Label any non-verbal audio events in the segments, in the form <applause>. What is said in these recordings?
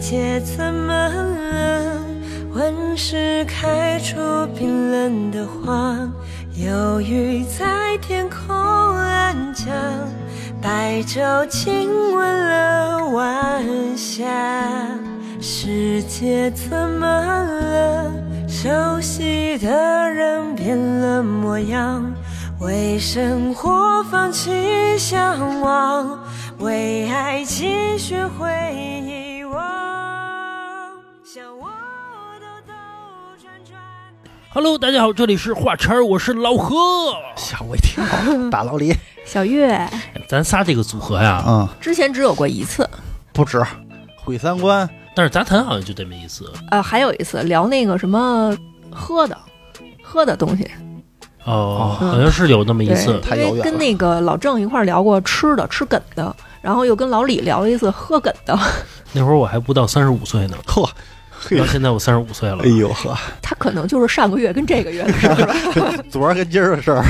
界怎么了？温室开出冰冷的花，忧郁在天空暗降，白昼亲吻了晚霞。世界怎么了？熟悉的人变了模样，为生活放弃向往，为爱情学会 Hello，大家好，这里是话茬儿，我是老何。吓我一跳，大老李，<laughs> 小月。咱仨这个组合呀，嗯，之前只有过一次，不止，毁三观，但是杂谈好像就这么一次。呃，还有一次聊那个什么喝的，喝的东西，哦，嗯好像是有那么一，次。太遥远了。跟那个老郑一块儿聊过吃的，吃梗的，然后又跟老李聊了一次喝梗的，<laughs> 那会儿我还不到三十五岁呢，嚯，<laughs> 到现在我三十五岁了。哎。呦呵，<laughs> 他可能就是上个月跟这个月的事儿吧，<laughs> 昨儿跟今儿的事儿，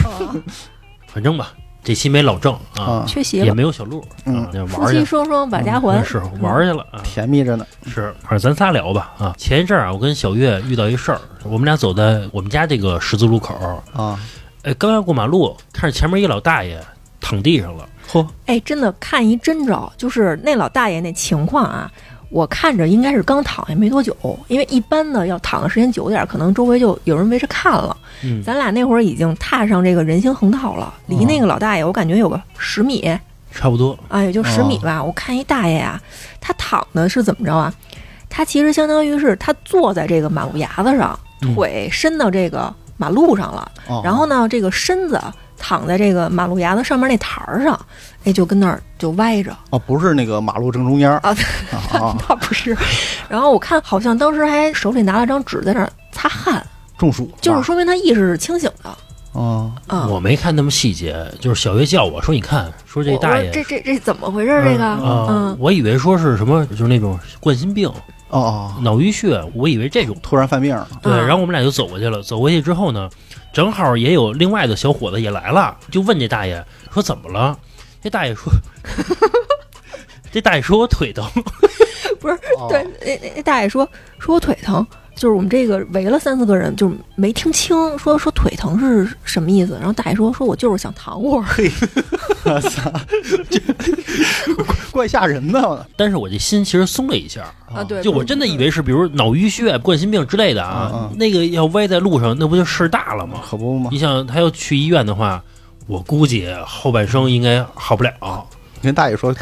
反正吧，这期没老郑啊，缺席也。没有小鹿，嗯。夫。妻双双把家还。嗯，是玩儿去了啊，甜蜜着呢，是，反正咱仨聊吧啊。前一阵儿啊，我跟小月遇到一事儿，我们俩走在我们家这个十字路口，啊，哎，刚要过马路，看着前面一老大爷躺地上了，嚯，哎，真的看一真着，就是那老大爷那情况啊，我看着应该是刚躺下没多久，因为一般呢要躺的时间久点儿，可能周围就有人围着看了。嗯，咱俩那会儿已经踏上这个人行横道了，离那个老大爷我感觉有个十米差不多，啊，也就十米吧。我看一大爷啊，他躺的是怎么着啊？他其实相当于是他坐在这个马路牙子上，嗯腿伸到这个马路上了，哦然后呢，这个身子躺在这个马路牙子上面那台儿上，哎，就跟那儿就歪着。哦，不是那个马路正中间啊啊，<laughs> 那不是，然后我看好像当时还手里拿了张纸在那儿擦汗，中暑，就是，说明他意识是清醒的嗯，啊。我没看那么细节，就是小月叫我说，你看，说这大爷这这这怎么回事？这个，啊嗯，我以为说是什么，就是那种冠心病、<laughs> 哦哦，脑淤血，我以为这种。突然犯病了，对，嗯然后我们俩就走过去了。走过去之后呢，正好也有另外的小伙子也来了，就问这大爷说怎么了？这大爷说，<laughs> 这大爷说我腿疼。<laughs> 不是对，那那那大爷说说我腿疼，就是我们这个围了三四个人，就是没听清，说说腿疼是什么意思。然后大爷说说我就是想躺会儿，<laughs> 我操，这怪吓人的但是我这心其实松了一下，啊，对，就我真的以为是比如脑淤血、冠心病之类的啊，那个要歪在路上，那不就事儿大了吗？可不嘛，你想他要去医院的话，我估计后半生应该好不了。跟大爷说，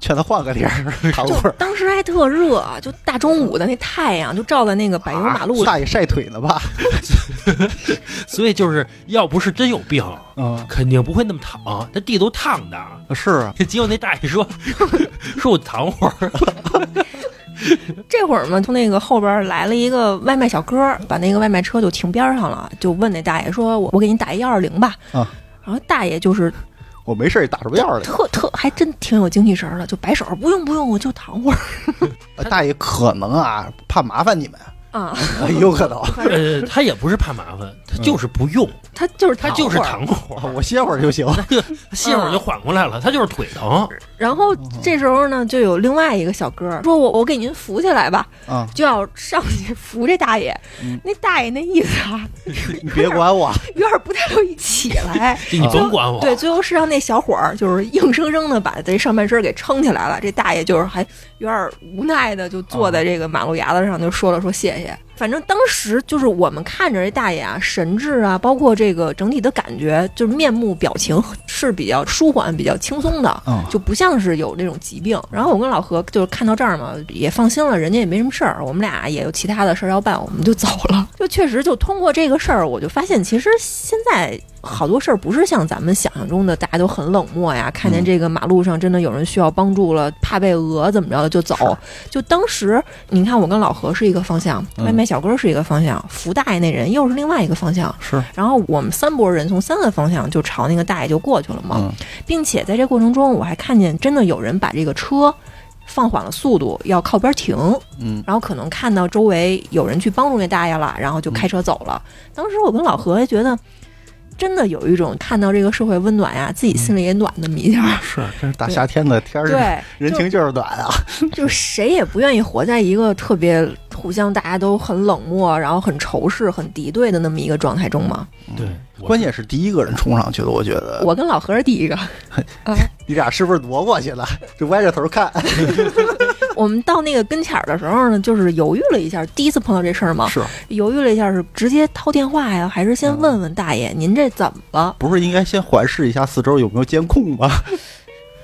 劝他换个地儿，<laughs> 躺会儿，当时还特热，就大中午的那太阳就照在那个柏油马路上，大爷晒腿呢吧？<laughs> 所以就是要不是真有病，嗯，肯定不会那么躺，那地都烫的。是啊，结果那大爷说 <laughs> 说我躺会儿，这会儿嘛，从那个后边来了一个外卖小哥，把那个外卖车就停边上了，就问那大爷说：“我我给你打一幺二零吧。”啊，然后大爷就是我没事儿也打什么样儿来。特特还真挺有精气神儿的，就摆手不用不用，我就躺会儿 <laughs> 大爷可能啊怕麻烦你们，啊。<laughs> 哎有可能。呃，他也不是怕麻烦，他就是不用，他就是他就是躺会儿，我歇会儿就行。<laughs> 歇会儿就缓过来了，他就是腿疼。然后这时候呢，就有另外一个小哥说：“我我给您扶起来吧。啊”，就要上去扶这大爷。嗯那大爷那意思啊，<laughs> 你别管我，<laughs> 有点不太乐意起来。<laughs> 你甭管我，对，最后是让那小伙儿就是硬生生的把这上半身给撑起来了。这大爷就是还有点无奈的，就坐在这个马路牙子上，就说了说谢谢。反正当时就是我们看着这大爷啊，神志啊，包括这个整体的感觉，就是面目表情是比较舒缓、比较轻松的。嗯，就不像是有那种疾病。然后我跟老何就是看到这儿嘛，也放心了，人家也没什么事儿，我们俩也有其他的事儿要办，我们就走了。<laughs> 就确实就通过这个事儿，我就发现其实现在好多事儿不是像咱们想象中的大家都很冷漠呀，看见这个马路上真的有人需要帮助了，怕被讹怎么着的就走。就当时你看我跟老何是一个方向，嗯外卖小哥是一个方向，福大爷那人又是另外一个方向。是，然后我们三拨人从三个方向就朝那个大爷就过去了嘛。嗯并且在这过程中，我还看见真的有人把这个车放缓了速度，要靠边停，嗯然后可能看到周围有人去帮助那大爷了，然后就开车走了。当时我跟老何也觉得。真的有一种看到这个社会温暖呀，自己心里也暖那么一下。是，这是大夏天的天儿，对，人情就是暖啊。就 <laughs> 就谁也不愿意活在一个特别互相大家都很冷漠，然后很仇视、很敌对的那么一个状态中嘛。对，关键是第一个人冲上去的，我觉得我跟老何是第一个，<laughs> 你俩是不是挪过去了？就歪着头看，<laughs> 我们到那个跟前儿的时候呢，就是犹豫了一下，第一次碰到这事儿嘛，是犹豫了一下，是直接掏电话呀，还是先问问大爷您这怎么了？不是应该先环视一下四周有没有监控吗？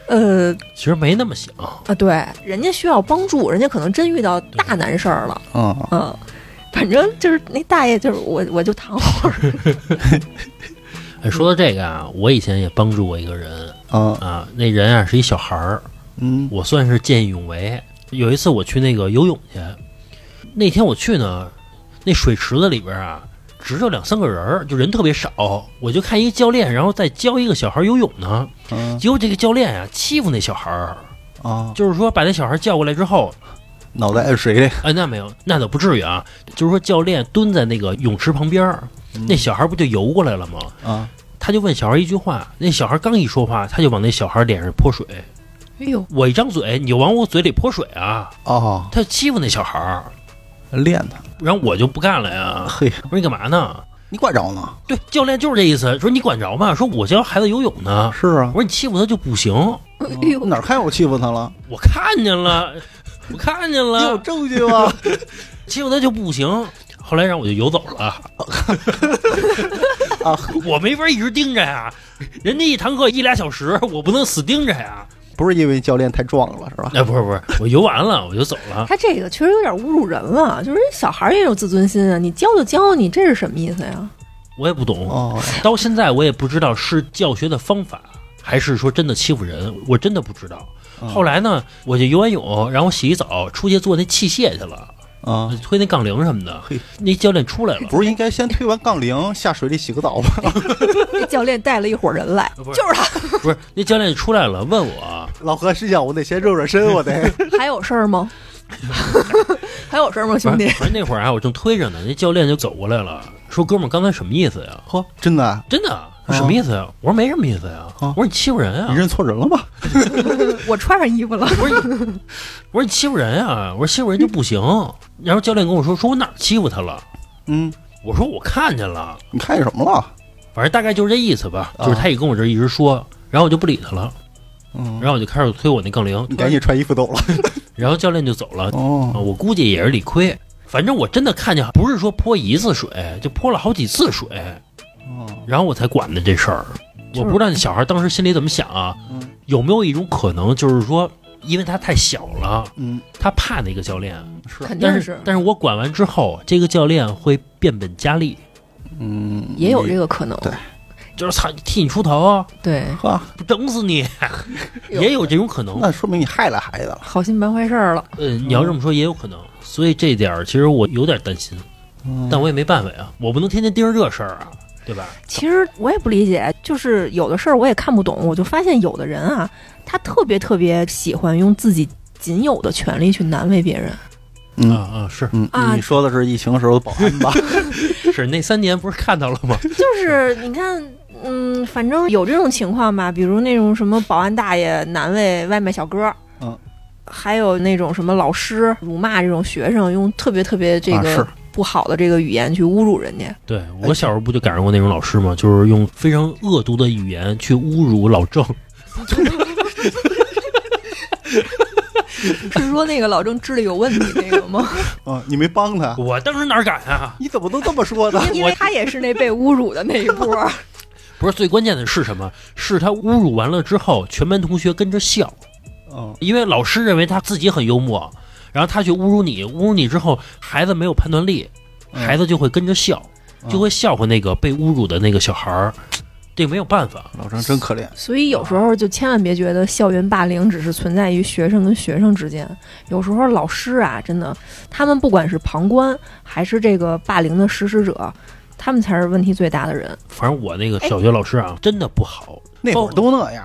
呃其实没那么想。啊，对，人家需要帮助，人家可能真遇到大难事儿了，嗯，嗯。反正就是那大爷，就是我，我就躺会儿。<laughs> 哎，说到这个啊，我以前也帮助过一个人嗯啊，那人啊是一小孩儿，嗯我算是见义勇为。有一次我去那个游泳去，那天我去呢，那水池子里边啊，只有两三个人儿，就人特别少。我就看一个教练，然后再教一个小孩游泳呢。嗯结果这个教练啊欺负那小孩儿，啊，就是说把那小孩叫过来之后，脑袋摁水里，<laughs> 哎，那没有，那倒不至于啊。就是说教练蹲在那个泳池旁边儿，那小孩不就游过来了吗？啊，他就问小孩一句话，那小孩刚一说话，他就往那小孩脸上泼水。哎呦，我一张嘴，你就往我嘴里泼水啊！哦，他欺负那小孩儿，练他，然后我就不干了呀。嘿，我说你干嘛呢？你管着呢？对，教练就是这意思，说你管着吗？说我教孩子游泳呢。是啊我，说你欺负他就不行，哎呦，哪儿看我欺负他了？我看见了，我看见了你有，证据吗？<laughs> 欺负他就不行。后来让我就游走了，<laughs> 啊，我没法一直盯着呀。人家一堂课一俩小时，我不能死盯着呀。不是因为教练太壮了是吧？哎，不是不是，我游完了我就走了。他这个确实有点侮辱人了，就是人小孩也有自尊心啊，你教就教，你这是什么意思呀？我也不懂，哦，到现在我也不知道是教学的方法，还是说真的欺负人，我真的不知道。嗯后来呢，我就游完泳，然后洗一澡，出去做那器械去了，啊，推那杠铃什么的嘿。那教练出来了，不是应该先推完杠铃下水里洗个澡吗？那 <laughs> 教练带了一伙人来，就是他。不是那教练出来了，问我，老何心想，我得先热热身，我得。<laughs> 还有事儿吗？<laughs> 还有事儿吗，兄弟？反正那会儿啊，我正推着呢，那教练就走过来了，说：“哥们儿，刚才什么意思呀？呵，真的啊？真的说什么意思呀？”我说：“没什么意思呀。”啊我说：“你欺负人啊你！”认错人了吧？<laughs> 我穿上衣服了。我说你：<laughs> “我说你欺负人啊！”我说：“欺负人就不行。”然后教练跟我说：“说我哪儿欺负他了嗯，？”我说：“我看见了。”你看见什么了？反正大概就是这意思吧，啊就是他也跟我这一直说，然后我就不理他了，嗯，然后我就开始推我那杠铃，你赶紧穿衣服走了。<laughs> 然后教练就走了，我估计也是理亏，反正我真的看见，不是说泼一次水，就泼了好几次水，哦，然后我才管的这事儿。我不知道那小孩当时心里怎么想啊，嗯。有没有一种可能，就是说，因为他太小了，嗯，他怕那个教练，是，但肯定是，但是我管完之后，这个教练会变本加厉，嗯，也有这个可能。对。就是他替你出头啊，对，呵，不整死你，<laughs> 也有这种可能。那说明你害了孩子。了。好心办坏事儿了。嗯，你要这么说也有可能，所以这点儿其实我有点担心，嗯。但我也没办法呀，我不能天天盯着这事儿啊，对吧？其实我也不理解，就是有的事儿我也看不懂，我就发现有的人啊，他特别特别喜欢用自己仅有的权利去难为别人。嗯啊啊，是嗯，啊你说的是疫情时候的保安吧？<laughs> 是，那三年不是看到了吗？<laughs> 就是你看，嗯，反正有这种情况吧，比如那种什么保安大爷难为外卖小哥，嗯，还有那种什么老师辱骂这种学生，用特别特别这个不好的这个语言去侮辱人家。对我小时候不就赶上过那种老师吗？就是用非常恶毒的语言去侮辱老郑，<laughs> 是说那个老郑智力有问题那个吗？<laughs> 啊，你没帮他，我当时哪敢啊？你怎么都这么说的？因为他也是那被侮辱的那一波。<laughs> 不是最关键的是什么？是他侮辱完了之后，全班同学跟着笑，嗯，因为老师认为他自己很幽默，然后他去侮辱你，侮辱你之后，孩子没有判断力，嗯孩子就会跟着笑，嗯就会笑话那个被侮辱的那个小孩儿，这没有办法。老张真可怜。所以有时候就千万别觉得校园霸凌只是存在于学生跟学生之间，有时候老师啊，真的，他们不管是旁观还是这个霸凌的实施者，他们才是问题最大的人。反正我那个小学老师啊，真的不好。那会儿都那样。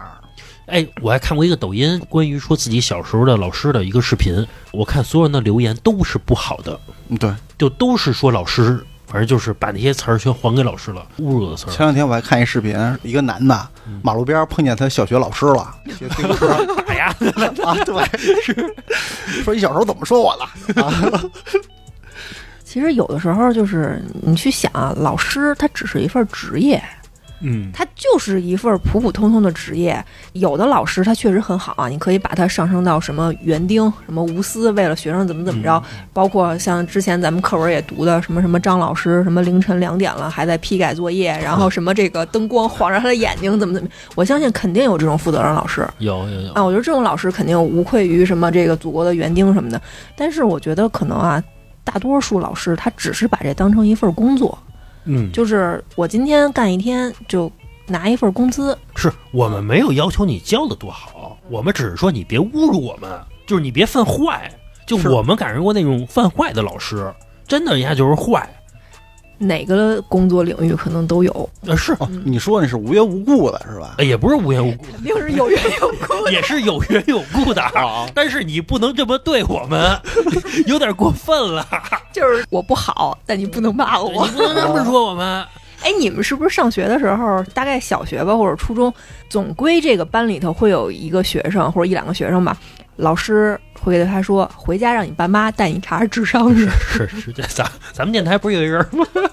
哎，我还看过一个抖音，关于说自己小时候的老师的一个视频。我看所有人的留言都是不好的，嗯，对，就都是说老师，反反正就是把那些词儿全还给老师了，侮辱的词儿。前两天我还看一视频，一个男的马路边碰见他小学老师了，学自行车打呀！啊，对，是 <laughs> 说你小时候怎么说我了啊？<laughs> 其实有的时候就是你去想啊，老师他只是一份职业，嗯，他就是一份普普通通的职业。有的老师他确实很好啊，你可以把他上升到什么园丁、什么无私，为了学生怎么怎么着。包括像之前咱们课文也读的什么什么张老师，什么凌晨两点了还在批改作业，然后什么这个灯光晃着他的眼睛，怎么怎么。我相信肯定有这种负责任老师。有有有啊，我觉得这种老师肯定无愧于什么这个祖国的园丁什么的。但是我觉得可能啊，大多数老师他只是把这当成一份工作，嗯，就是我今天干一天就拿一份工资。是我们没有要求你教的多好，我们只是说你别侮辱我们，就是你别犯坏。就我们赶上过那种犯坏的老师，真的人家就是坏。哪个工作领域可能都有，呃，是，哦，你说那是无缘无故的是吧？呃也不是无缘无故，肯定是有缘有故。也是有缘有故的。啊，<laughs> 但是你不能这么对我们，<laughs> 有点过分了。<laughs> 就是我不好，但你不能骂我你。不能这么说我们。哎，你们是不是上学的时候，大概小学吧或者初中，总归这个班里头会有一个学生或者一两个学生吧，老师会给他说，回家让你爸妈带你查查智商是。是是，这咱咱们电台不是有一人吗？<laughs>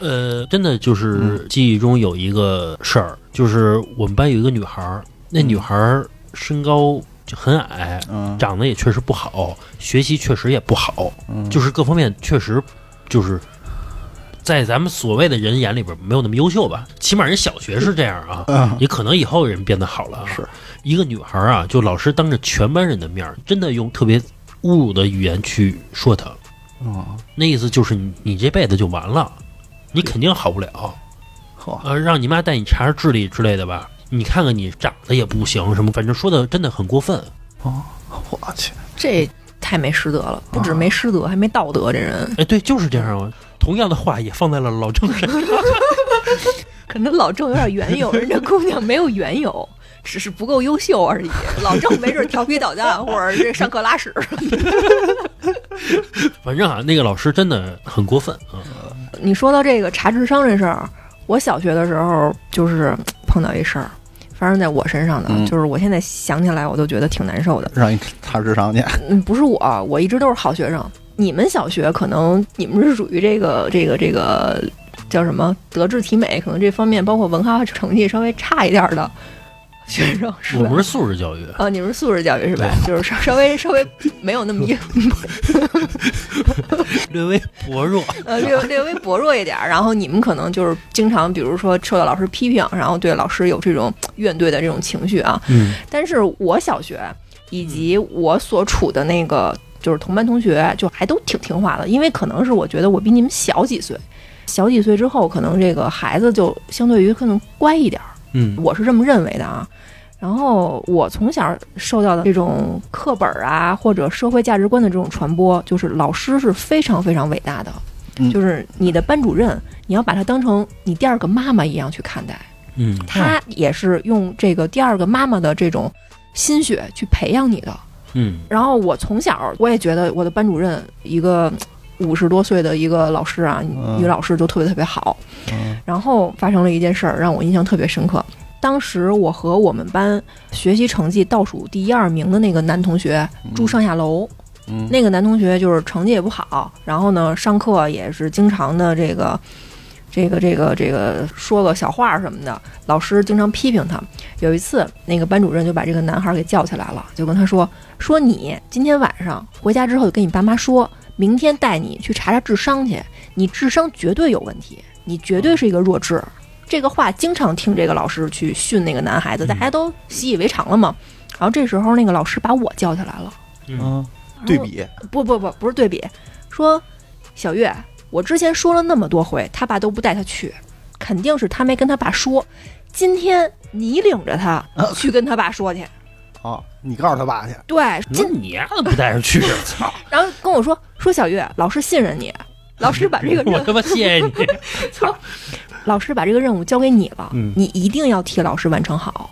呃，真的就是记忆中有一个事儿，就是我们班有一个女孩儿，那女孩儿身高就很矮，嗯，长得也确实不好，学习确实也不好，嗯就是各方面确实就是在咱们所谓的人眼里边没有那么优秀吧，起码人小学是这样啊，嗯也可能以后人变得好了啊。是一个女孩啊，就老师当着全班人的面儿，真的用特别侮辱的语言去说她，哦，那意思就是你你这辈子就完了，你肯定好不了。嚯，呃，让你妈带你查查智力之类的吧。你看看你长得也不行，什么反正说的真的很过分。哦，我去，这太没师德了，不止没师德，还没道德。这人哎，对，就是这样啊。同样的话也放在了老郑身上。<laughs> 可能老郑有点缘由，人家姑娘没有缘由，只是不够优秀而已。老郑没准调皮捣蛋，或者这上课拉屎。<laughs> 反正啊，那个老师真的很过分啊。你说到这个查智商这事儿，我小学的时候就是碰到一事儿，发生在我身上的，嗯就是我现在想起来我都觉得挺难受的。让你查智商去，嗯，不是我，我一直都是好学生。你们小学可能你们是属于这个这个这个叫什么德智体美，可能这方面包括文化成绩稍微差一点儿的学生是吧？我们是素质教育，啊，你们是素质教育是吧？就是稍稍微稍微没有那么硬，<laughs> 略微薄弱。<laughs> 呃，略略微薄弱一点儿。然后你们可能就是经常，比如说受到老师批评，然后对老师有这种怨怼的这种情绪啊。嗯但是我小学以及我所处的那个就是同班同学，就还都挺听话的，因为可能是我觉得我比你们小几岁，小几岁之后，可能这个孩子就相对于可能乖一点儿，嗯我是这么认为的啊。然后我从小受到的这种课本啊，或者社会价值观的这种传播，就是老师是非常非常伟大的，嗯就是你的班主任，你要把他当成你第二个妈妈一样去看待。嗯，他也是用这个第二个妈妈的这种心血去培养你的。嗯然后我从小我也觉得我的班主任一个五十多岁的一个老师啊，嗯女老师就特别特别好。嗯然后发生了一件事儿，让我印象特别深刻。当时我和我们班学习成绩倒数第一二名的那个男同学住上下楼，嗯，那个男同学就是成绩也不好，然后呢上课也是经常的这个。这个这个这个说个小话什么的，老师经常批评他。有一次，那个班主任就把这个男孩给叫起来了，就跟他说：“说你今天晚上回家之后，就跟你爸妈说，明天带你去查查智商去，你智商绝对有问题，你绝对是一个弱智。”这个话经常听这个老师去训那个男孩子，大家都习以为常了嘛。然后这时候那个老师把我叫起来了，嗯，对比，不不不，不是对比，说小月，我之前说了那么多回，他爸都不带他去，肯定是他没跟他爸说。今天你领着他去跟他爸说去，啊，你告诉他爸去，对，那今你丫的不带人去，<laughs> 操！然后跟我说说小月，老师信任你，老师把这个任我他妈谢谢你。<laughs> 操老师把这个任务交给你了，嗯你一定要替老师完成好。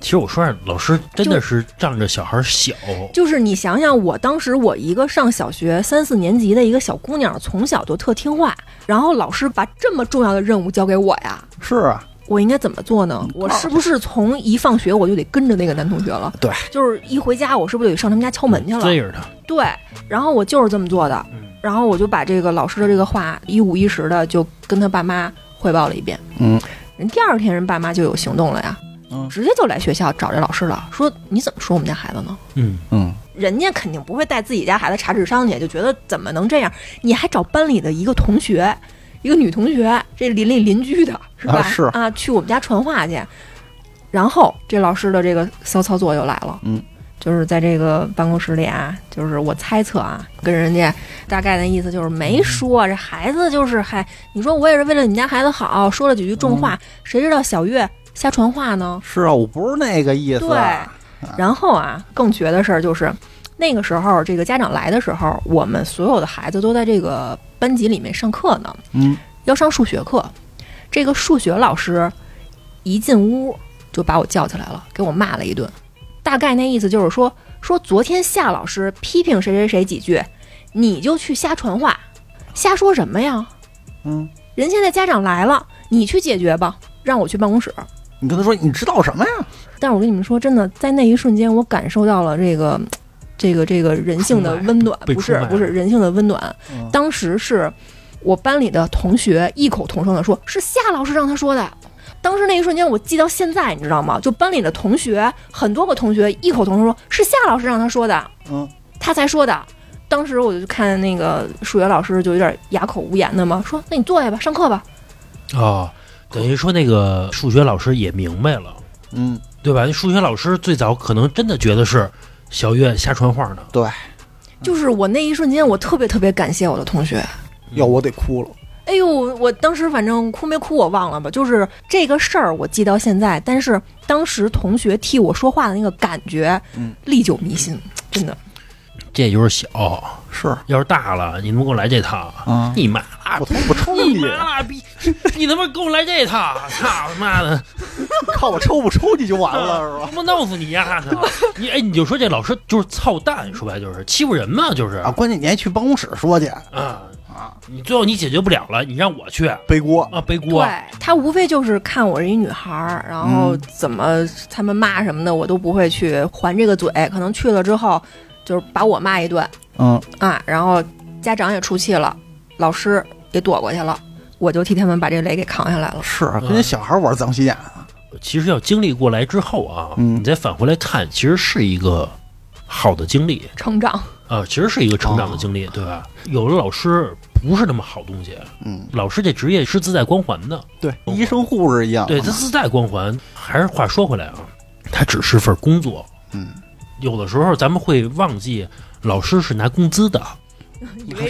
其实我说，老师真的是仗着小孩小，就是你想想，我当时我一个上小学三四年级的一个小姑娘，从小就特听话，然后老师把这么重要的任务交给我呀，是啊，我应该怎么做呢？我是不是从一放学我就得跟着那个男同学了？<laughs> 对，就是一回家我是不是得上他们家敲门去了？追着他，对，然后我就是这么做的，嗯然后我就把这个老师的这个话一五一十的就跟他爸妈汇报了一遍。嗯，人第二天人爸妈就有行动了呀，嗯直接就来学校找这老师了，说你怎么说我们家孩子呢？嗯，嗯，人家肯定不会带自己家孩子查智商去，就觉得怎么能这样？你还找班里的一个同学，一个女同学，这邻里邻居的是吧？啊是啊，去我们家传话去。然后这老师的这个骚操作又来了，嗯，就是在这个办公室里啊，就是我猜测啊，跟人家大概的意思就是没说这孩子就是还，你说我也是为了你们家孩子好，说了几句重话，嗯谁知道小月瞎传话呢？是啊，我不是那个意思。对，然后啊，更绝的事儿就是，那个时候这个家长来的时候，我们所有的孩子都在这个班级里面上课呢，嗯，要上数学课。这个数学老师一进屋就把我叫起来了，给我骂了一顿。大概那意思就是说，说昨天夏老师批评谁谁谁几句，你就去瞎传话，瞎说什么呀？嗯，人现在家长来了，你去解决吧，让我去办公室。你跟他说你知道什么呀？但是我跟你们说，真的，在那一瞬间，我感受到了这个，这个，这个人性的温暖，不是不是人性的温暖。嗯当时是我班里的同学异口同声的说，是夏老师让他说的。当时那一瞬间，我记到现在，你知道吗？就班里的同学，很多个同学异口同声说，是夏老师让他说的，嗯，他才说的。当时我就看那个数学老师就有点哑口无言的嘛，说那你坐下吧，上课吧。哦，等于说那个数学老师也明白了，嗯，对吧？那数学老师最早可能真的觉得是小月瞎传话呢，对，就是我那一瞬间，我特别特别感谢我的同学。要我得哭了。哎呦，我当时反正哭没哭我忘了吧，就是这个事儿我记到现在，但是当时同学替我说话的那个感觉，嗯，历久弥新，真的。这也就是小，是要是大了，你他妈给我来这套，啊，你妈我他妈不抽你你，妈逼，你他妈给我来这套，操他妈的！<laughs> 看我抽不抽你就完了是吧？他妈弄死你丫的！你哎，你就说这老师就是操蛋，说白了就是欺负人嘛，就是啊，关键你还去办公室说去啊，啊，你最后你解决不了了，你让我去背锅。啊背锅。对他无非就是看我是一女孩儿，然后嗯怎么他们骂什么的，我都不会去还这个嘴。可能去了之后，就是把我骂一顿嗯，啊，然后家长也出气了，老师也躲过去了，我就替他们把这雷给扛下来了。是啊跟那小孩玩脏心眼啊。其实要经历过来之后啊，嗯你再返回来看，其实是一个好的经历成长，啊，其实是一个成长的经历，对吧？有的老师不是那么好东西，嗯，老师这职业是自带光环的，对，医生护士一样。对他自带光环。还是话说回来啊，他只是份工作，嗯，有的时候咱们会忘记老师是拿工资的，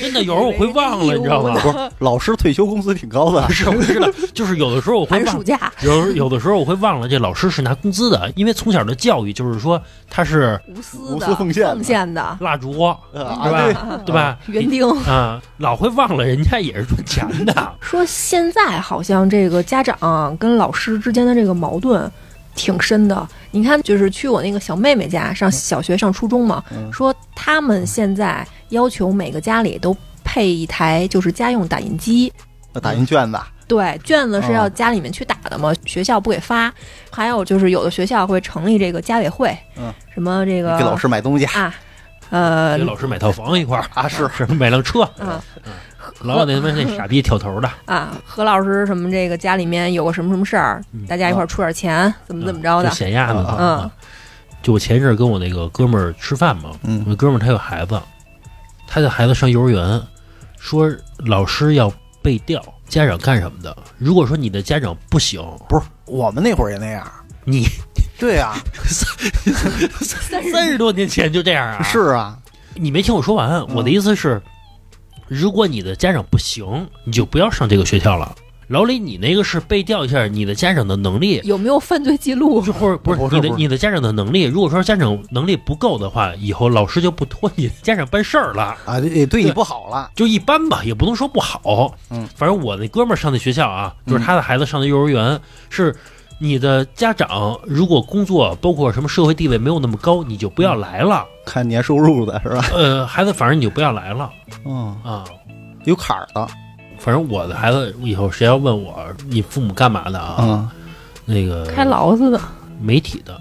真的有时候我会忘了，你知道吗？不是，<laughs> 老师退休工资挺高的不。是，我知道，<laughs> 就是有的时候我会忘寒暑，假有有的时候我会忘了这老师是拿工资的，因为从小的教育就是说他是无私无私奉献的奉献的，蜡烛，对吧？对吧？园丁。啊，老会忘了人家也是赚钱的，说现在好像这个家长跟老师之间的这个矛盾挺深的。你看，就是去我那个小妹妹家上小学、上初中嘛，嗯。说他们现在要求每个家里都配一台就是家用打印机。那打印卷子，对，卷子是要哦家里面去打的嘛，学校不给发。还有就是有的学校会成立这个家委会，嗯，什么这个给老师买东西啊，呃给，老师买套房一块儿，啊，是。是 <laughs> 买辆车，啊老有那他妈那傻逼挑头的，啊，何老师什么这个家里面有个什么什么事儿，嗯大家一块儿出点钱，怎么怎么着的就，显压的。啊嗯就我前一阵儿跟我那个哥们儿吃饭嘛，嗯我那哥们儿他有孩子，他的孩子上幼儿园，说老师要背调家长干什么的。如果说你的家长不行，不是我们那会儿也那样？你对啊，<laughs> 三十多年前就这样啊？是啊，你没听我说完，我的意思是，如果你的家长不行，你就不要上这个学校了。老李，你那个是背调一下你的家长的能力，有没有犯罪记录？就或者不是你的不是不是你的家长的能力。如果说家长能力不够的话，以后老师就不托你家长办事儿了。啊，也对你不好了。就一般吧，也不能说不好。嗯，反正我那哥们儿上的学校啊，就是他的孩子上的幼儿园是你的家长如果工作包括什么社会地位没有那么高，你就不要来了。看年收入的是吧？呃，孩子，反正你就不要来了嗯，啊。有坎儿的，反正我的孩子以后谁要问我你父母干嘛的啊？嗯，那个开劳斯的媒体的，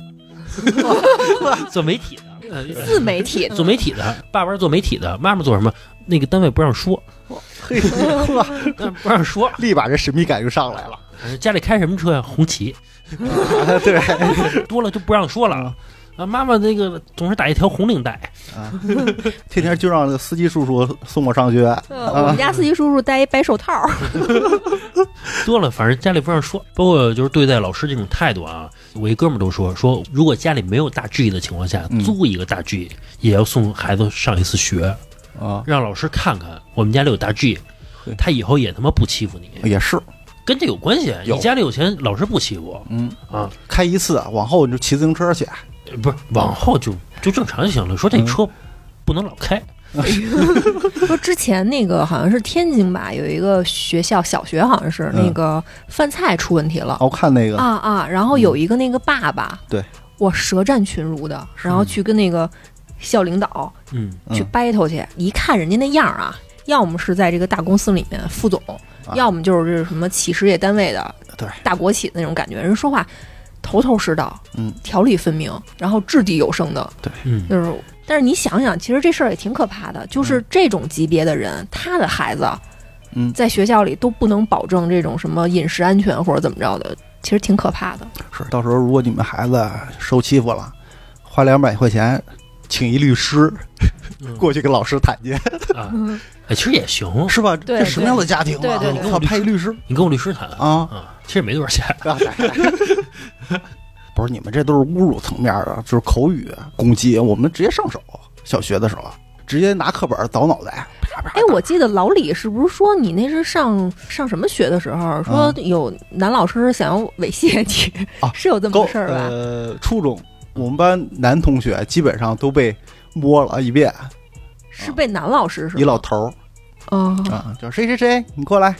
<laughs> 做媒体的，呃自媒体，做媒体的，爸爸是做媒体的，妈妈做什么？那个单位不让说，<laughs> 嘿 <laughs> 不让说。立马这神秘感就上来了。呃家里开什么车呀？红旗，<laughs> 啊对，<laughs> 多了就不让说了。啊，妈妈那个总是打一条红领带，啊，<laughs> 天天就让那个司机叔叔送我上学。呃我们家司机叔叔戴一白手套，多了，反正家里不让说。包括就是对待老师这种态度啊，我一哥们儿都说说，如果家里没有大 G 的情况下，嗯租一个大 G 也要送孩子上一次学，啊，让老师看看我们家里有大 G，他以后也他妈不欺负你，也是，跟这有关系。有。你家里有钱，老师不欺负。嗯，啊，开一次，往后你就骑自行车去。呃不是往后就就正常就行了。说这嗯。车不能老开，<laughs> 说之前那个好像是天津吧，有一个学校小学好像是嗯那个饭菜出问题了。我看那个，啊啊，然后有一个那个爸爸，对，我舌战群儒的，然后去跟那个校领导嗯，去嗯 battle 去，一看人家那样啊，要么是在这个大公司里面副总，要么就是什么企事业单位的对。大国企的那种感觉，人说话头头是道，嗯，条理分明，然后掷地有声的，嗯，就是。但是你想想，其实这事儿也挺可怕的，就是这种级别的人，他的孩子，嗯。在学校里都不能保证这种什么饮食安全或者怎么着的，其实挺可怕的。是到时候如果你们孩子受欺负了，花两百块钱请一律师嗯。过去跟老师谈去，啊，<laughs> 哎，其实也行，是吧？对这什么样的家庭啊？对对对我靠，派一律师你跟我律师谈啊！啊，其实也没多少钱。<laughs> 不是你们这都是侮辱层面的，就是口语攻击，我们直接上手。小学的时候，直接拿课本凿脑袋，啪啪。哎，我记得老李是不是说你那是上上什么学的时候，说有男老师想要猥亵你，啊 <laughs> 是有这么高个事儿吧？呃，初中我们班男同学基本上都被摸了一遍，是被男老师是吗？一老头儿啊，啊，叫谁谁谁，你过来，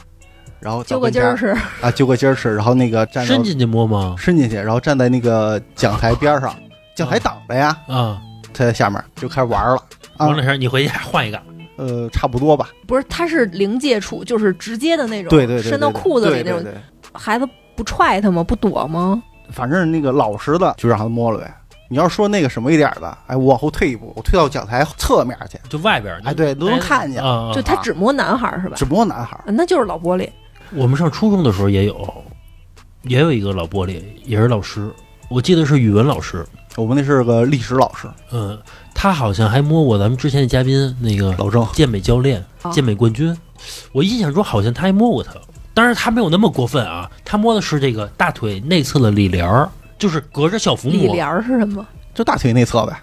然后揪个筋儿是是啊，揪个筋儿吃，然后那个站伸进去摸吗？伸进去，然后站在那个讲台边上，讲台挡着呀，啊，他在下面就开始玩了王老师你回去换一个。呃，差不多吧，不是？他是零接触，就是直接的那种，对对对对，伸到裤子里那种。对对对孩子不踹他吗？不躲吗？反正那个老实的就让他摸了呗。你要说那个什么一点的，哎，我往后退一步，我退到讲台侧面去，就外边儿，哎对都能看见就他只摸男孩儿是吧？只摸男孩那就是老玻璃。我们上初中的时候也有，也有一个老玻璃，也是老师，我记得是语文老师。我们那是个历史老师，嗯，他好像还摸过咱们之前的嘉宾那个老郑。健美教练、啊健美冠军。我印象中好像他还摸过他，当然他没有那么过分啊，他摸的是这个大腿内侧的里帘儿，就是隔着校服摸。里帘儿是什么？就大腿内侧呗，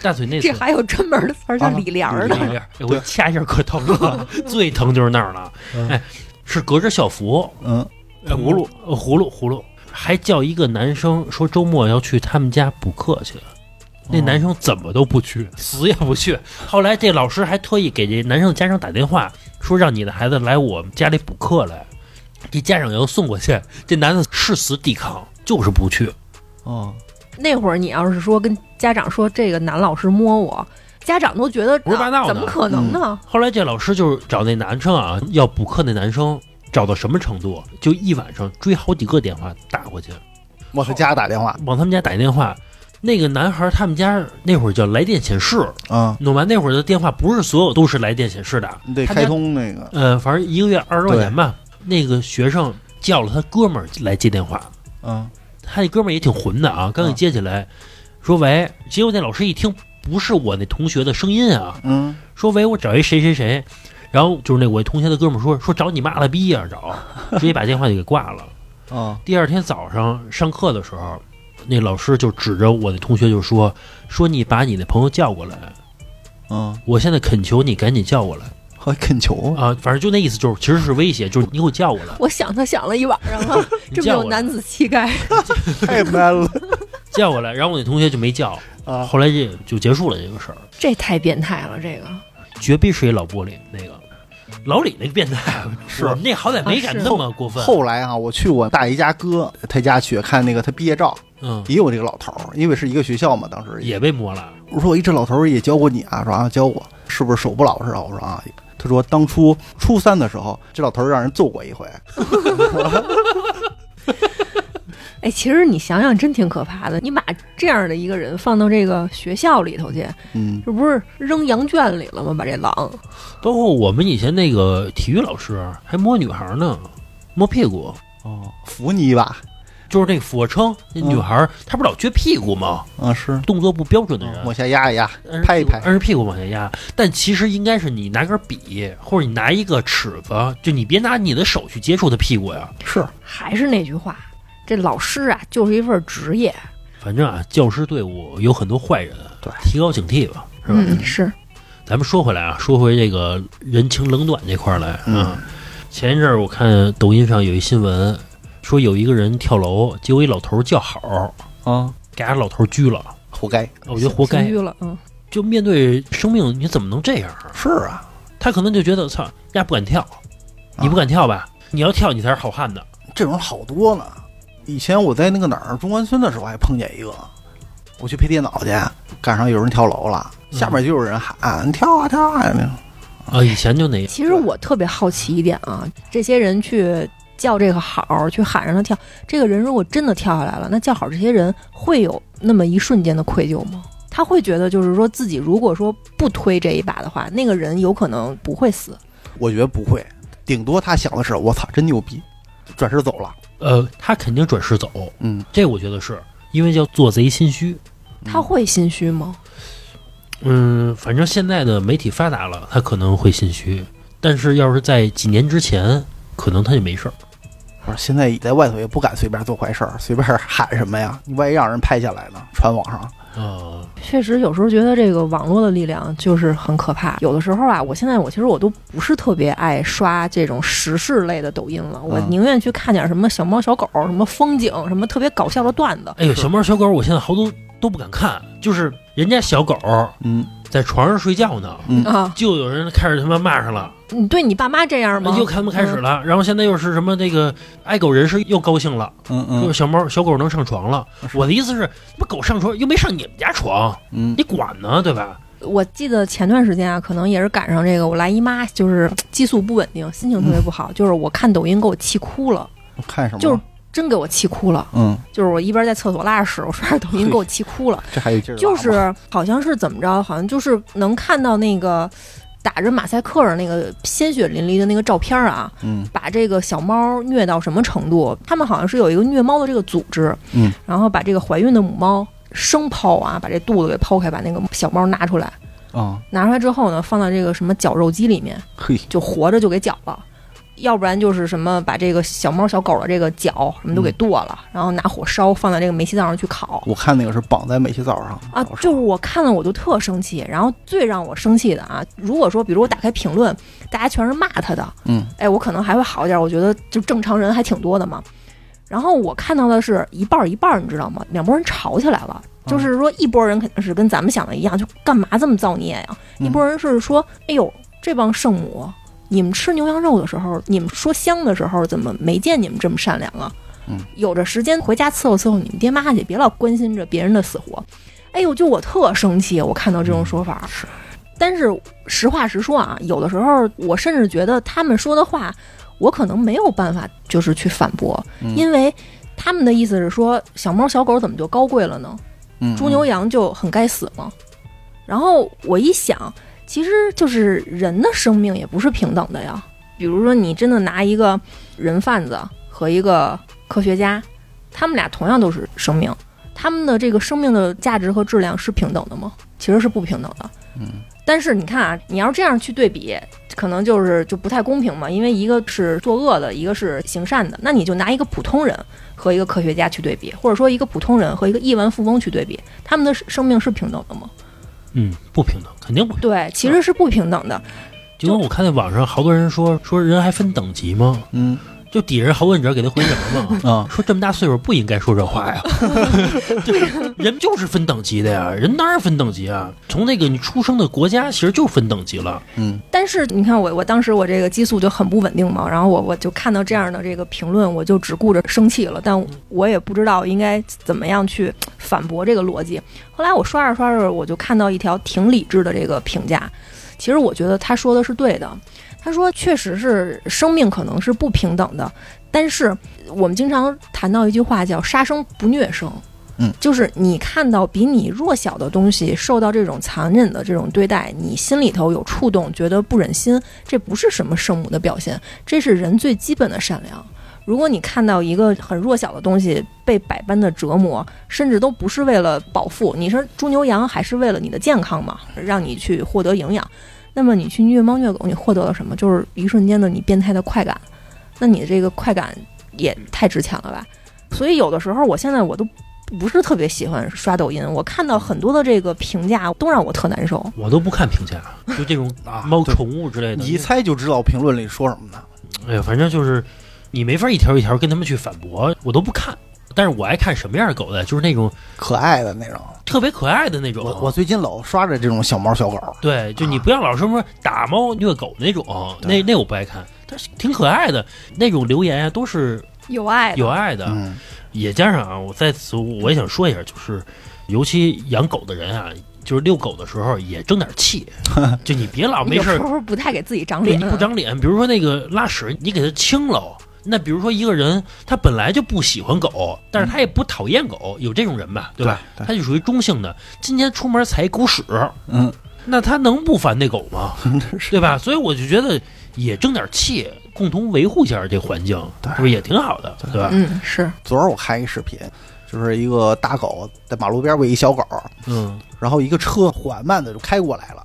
大腿内侧这还有专门的词儿叫啊里帘儿的。里帘儿，哎我掐一下可疼了，<laughs> 最疼就是那儿了。嗯哎，是隔着校服，嗯，呃葫芦，呃葫芦，葫芦，还叫一个男生说周末要去他们家补课去。那男生怎么都不去，死也不去。后来这老师还特意给这男生的家长打电话，说让你的孩子来我们家里补课来。这家长要送过去，这男的誓死抵抗，就是不去。哦，那会儿你要是说跟家长说这个男老师摸我，家长都觉得胡说八道呢。怎么可能呢？后来这老师就是找那男生啊，要补课那男生，找到什么程度？就一晚上追好几个电话打过去，往他家打电话，往他们家打电话。那个男孩他们家那会儿叫来电显示，啊，弄完那会儿的电话不是所有都是来电显示的，你得他家开通那个，呃，反正一个月二十块钱吧。那个学生叫了他哥们儿来接电话，嗯，他那哥们儿也挺混的啊，刚一接起来，说喂，结果那老师一听不是我那同学的声音啊，嗯，说喂，我找一谁谁谁，然后就是那我同学的哥们儿说说找你妈了逼呀、找，直接把电话就给挂了。啊，<laughs> 第二天早上上课的时候，那老师就指着我那同学就说说你把你那朋友叫过来，嗯，我现在恳求你赶紧叫过来还恳求，啊！反正就那意思，就是其实是威胁，就是你给我叫过来，我想他想了一晚上了，<laughs> 这么有男子气概。<laughs> 太 man 了叫过来。然后我那同学就没叫，啊！后来这就结束了这个事儿。这太变态了，这个绝逼是一老玻璃那个。老李那个变态，<laughs> 是那好歹没敢那么过分。后来啊，我去我大姨家哥他家去看那个他毕业照，嗯，也有这个老头儿，因为是一个学校嘛，当时也被摸了。我说，我一，这老头儿也教过你啊？说啊，教我，是不是手不老实啊？我说啊，他说当初初三的时候，这老头儿让人揍过一回。<laughs> 哎，其实你想想，真挺可怕的。你把这样的一个人放到这个学校里头去，嗯，这不是扔羊圈里了吗？把这狼，包括我们以前那个体育老师还摸女孩呢，摸屁股，哦，扶你一把，就是那个俯卧撑，那女孩她不是老撅屁股吗？啊，是动作不标准的人，往下压一压，拍一拍屁股按着屁股往下压。但其实应该是你拿根笔，或者你拿一个尺子，就你别拿你的手去接触她屁股呀。是还是那句话，这老师啊，就是一份职业，反正啊，教师队伍有很多坏人，对提高警惕吧，是吧？嗯，是，咱们说回来啊，说回这个人情冷暖这块儿来嗯啊。前一阵儿我看抖音上有一新闻，说有一个人跳楼，结果一老头儿叫好，啊，给俺老头儿拘了。活该。我觉得活该刑。拘了，嗯，就面对生命，你怎么能这样啊？是啊，他可能就觉得操，丫不敢跳，你不敢跳吧？你要跳，你才是好汉呢。这种好多了。以前我在那个哪儿中关村的时候还碰见一个，我去配电脑去，赶上有人跳楼了，嗯下面就有人喊：“你跳啊跳啊！”那啊，以前就那样。其实我特别好奇一点啊，这些人去叫这个好，去喊让他跳，这个人如果真的跳下来了，那叫好这些人会有那么一瞬间的愧疚吗？他会觉得就是说自己如果说不推这一把的话，那个人有可能不会死。我觉得不会，顶多他想的是：“我操，真牛逼！”转身走了。呃，他肯定转身走，嗯，这我觉得是因为叫做贼心虚。他会心虚吗？嗯，反正现在的媒体发达了，他可能会心虚，但是要是在几年之前，可能他就没事儿。不是现在在外头也不敢随便做坏事儿，随便喊什么呀？你万一让人拍下来呢，传网上。啊，确实，有时候觉得这个网络的力量就是很可怕。有的时候啊，我现在我其实我都不是特别爱刷这种时事类的抖音了，我嗯宁愿去看点什么小猫小狗、什么风景、什么特别搞笑的段子。哎呦，小猫小狗，我现在好多都不敢看，就是人家小狗嗯在床上睡觉呢，嗯，啊，就有人开始他妈骂上了，你对你爸妈这样吗？又他们开始了，然后现在又是什么那个爱狗人士又高兴了，嗯说嗯小猫小狗能上床了。是我的意思是，那狗上床又没上你们家床，嗯你管呢，对吧？我记得前段时间啊，可能也是赶上这个我来姨妈，就是激素不稳定，心情特别不好，就是我看抖音给我气哭了，看什么？就是真给我气哭了。嗯，就是我一边在厕所拉屎，我刷着抖音给我气哭了。<laughs> 这还有劲儿，就是好像是怎么着，好像就是能看到那个打着马赛克的那个鲜血淋漓的那个照片啊，嗯把这个小猫虐到什么程度？他们好像是有一个虐猫的这个组织，嗯，然后把这个怀孕的母猫生剖啊，把这肚子给剖开，把那个小猫拿出来，啊，拿出来之后呢，放到这个什么绞肉机里面，嘿，就活着就给绞了。要不然就是什么把这个小猫小狗的这个脚什么都给剁了，然后拿火烧，放在这个煤气灶上去烤。我看那个是绑在煤气灶上啊，就是我看了我就特生气。然后最让我生气的啊，如果说比如我打开评论，大家全是骂他的，嗯，哎，我可能还会好一点。我觉得就正常人还挺多的嘛。然后我看到的是一半儿一半儿，你知道吗？两拨人吵起来了。就是说，一拨人肯定是跟咱们想的一样，就干嘛这么造孽呀？嗯一拨人是说，哎呦，这帮圣母，你们吃牛羊肉的时候，你们说香的时候，怎么没见你们这么善良啊？嗯，有着时间回家伺候伺候你们爹妈去，别老关心着别人的死活。哎呦，就我特生气，我看到这种说法。是，但是实话实说啊，有的时候我甚至觉得他们说的话，我可能没有办法就是去反驳，嗯因为他们的意思是说，小猫小狗怎么就高贵了呢？嗯猪牛羊就很该死吗？然后我一想，其实就是人的生命也不是平等的呀。比如说，你真的拿一个人贩子和一个科学家，他们俩同样都是生命，他们的这个生命的价值和质量是平等的吗？其实是不平等的。嗯，但是你看啊，你要这样去对比，可能就是就不太公平嘛，因为一个是作恶的，一个是行善的，那你就拿一个普通人和一个科学家去对比，或者说一个普通人和一个亿万富翁去对比，他们的生命是平等的吗？嗯，不平等，肯定不平等。对，其实是不平等的。就跟我看到网上好多人说说人还分等级吗？嗯就底下人好问者给他回什么嘛？啊，说这么大岁数不应该说这话呀，<laughs> 对，人就是分等级的呀，人当然分等级啊。从那个你出生的国家其实就分等级了，嗯，但是你看我，我当时我这个激素就很不稳定嘛，然后我我就看到这样的这个评论，我就只顾着生气了，但我也不知道应该怎么样去反驳这个逻辑。后来我刷着刷着，我就看到一条挺理智的这个评价，其实我觉得他说的是对的。他说，确实是生命可能是不平等的，但是我们经常谈到一句话叫“杀生不虐生”。嗯，就是你看到比你弱小的东西受到这种残忍的这种对待，你心里头有触动，觉得不忍心，这不是什么圣母的表现，这是人最基本的善良。如果你看到一个很弱小的东西被百般的折磨，甚至都不是为了饱腹，你说猪牛羊还是为了你的健康嘛，让你去获得营养，那么你去虐猫虐狗，你获得了什么？就是一瞬间的你变态的快感，那你这个快感也太值钱了吧？所以有的时候，我现在我都不是特别喜欢刷抖音，我看到很多的这个评价都让我特难受。我都不看评价，就这种啊猫宠物之类的，你一猜就知道评论里说什么呢。哎呀，反正就是你没法一条一条跟他们去反驳，我都不看。但是我爱看什么样的狗呢？就是那种可爱的那种，特别可爱的那种。我我最近老刷着这种小猫小狗，对，就你不要老说什么打猫虐狗那种，那那我不爱看，但是挺可爱的那种留言啊，都是有爱的有爱的。嗯，也加上啊，我在此我也想说一下，就是尤其养狗的人啊，就是遛狗的时候也争点气，<laughs> 就你别老没事儿有时候不太给自己长，脸，不长脸，比如说那个拉屎，你给它清了。那比如说一个人，他本来就不喜欢狗，但是他也不讨厌狗，有这种人吧，对吧？对他就属于中性的。今天出门踩一狗屎，嗯，那他能不烦那狗吗？对吧？所以我就觉得也争点气，共同维护一下这环境，对是不是也挺好的？对吧？嗯，是昨儿我看一视频，就是一个大狗在马路边喂一小狗，嗯然后一个车缓慢的就开过来了，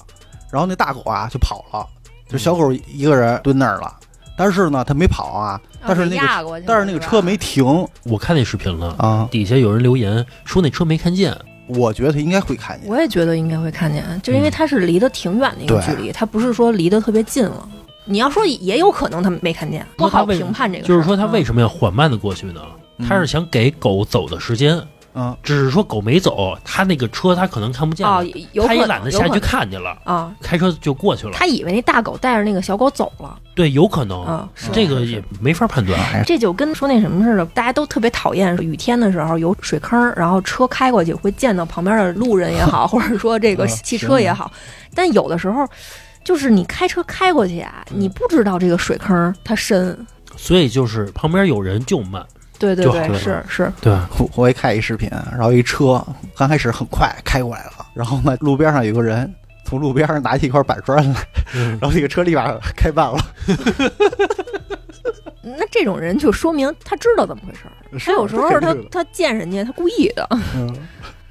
然后那大狗啊就跑了，就小狗一个人蹲那儿了，但是呢他没跑啊，但是那个但是那个车没停。我看那视频了，啊，底下有人留言说那车没看见，我觉得他应该会看见，我也觉得应该会看见，就因为他是离得挺远的一个距离，它不是说离得特别近了。你要说也有可能他没看见，不好评判这个事儿。就是说他为嗯。什么要缓慢的过去呢？嗯。他是想给狗走的时间，嗯，只是说狗没走，他那个车他可能看不见了，哦，有可能他也懒得下去有可能看去了，啊。开车就过去了。他以为那大狗带着那个小狗走了对，有可能，啊，是这个也没法判断。哎这就跟说那什么似的，大家都特别讨厌雨天的时候有水坑，然后车开过去会溅到旁边的路人也好，<laughs> 或者说这个啊汽车也好。但有的时候，就是你开车开过去啊，你不知道这个水坑它深。所以就是旁边有人就慢，对对对，是是，对。吧？我我也看一视频，然后一车刚开始很快开过来了，然后呢路边上有个人从路边上拿起一块板砖来，嗯。然后那个车立马开慢了，那这种人就说明他知道怎么回事儿。他有时候他他见人家他故意的。嗯。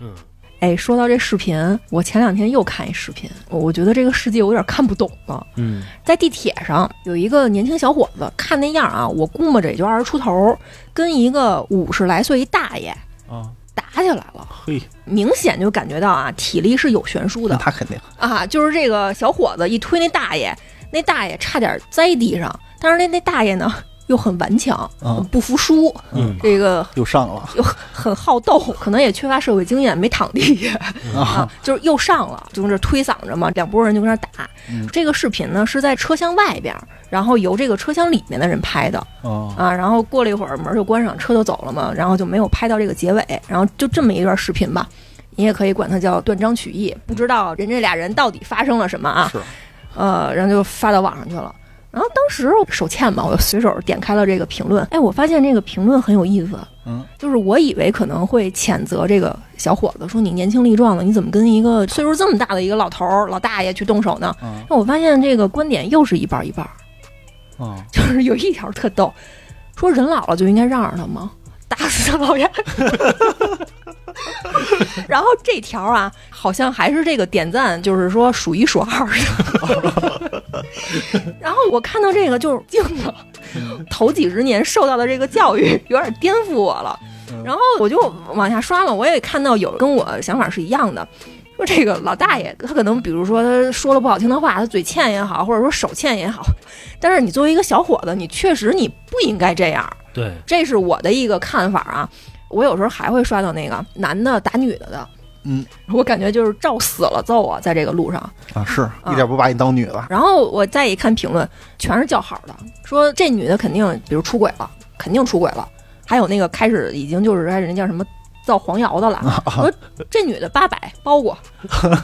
嗯，哎，说到这视频，我前两天又看一视频，我我觉得这个世界我有点看不懂了。嗯。在地铁上有一个年轻小伙子，看那样啊，我估摸着也就二十出头，跟一个五十来岁一大爷啊，打起来了，嘿，明显就感觉到啊，体力是有悬殊的那他肯定。啊，就是这个小伙子一推那大爷，那大爷差点栽地上，但是那那大爷呢又很顽强，嗯不服输，嗯这个又上了又很好斗，可能也缺乏社会经验，没躺地下啊啊，就是又上了，就跟这推搡着嘛，两拨人就跟那打。嗯这个视频呢是在车厢外边，然后由这个车厢里面的人拍的啊啊，然后过了一会儿门就关上，车就走了嘛，然后就没有拍到这个结尾，然后就这么一段视频吧。你也可以管它叫断章取义，不知道人这俩人到底发生了什么啊？是呃，然后就发到网上去了。然后当时手欠嘛，我就随手点开了这个评论，哎，我发现这个评论很有意思，嗯，就是我以为可能会谴责这个小伙子，说你年轻力壮的，你怎么跟一个岁数这么大的一个老头儿、老大爷去动手呢？嗯那我发现这个观点又是一半儿一半儿，啊就是有一条特逗，说人老了就应该让着他吗？打死他老爷。<laughs> 然后这条啊，好像还是这个点赞，就是说数一数二的。<laughs> <laughs> 然后我看到这个就是镜子，头几十年受到的这个教育有点颠覆我了。然后我就往下刷嘛，我也看到有跟我想法是一样的，说这个老大爷他可能比如说他说了不好听的话，他嘴欠也好，或者说手欠也好，但是你作为一个小伙子，你确实你不应该这样，对，这是我的一个看法啊。我有时候还会刷到那个男的打女的的，嗯，我感觉就是照死了揍啊，在这个路上。啊，是一点不把你当女的，然后我再一看评论，全是叫好的，说这女的肯定比如出轨了，肯定出轨了。还有那个开始已经就是开始那叫什么造黄谣的了，<laughs> 说这女的八百包过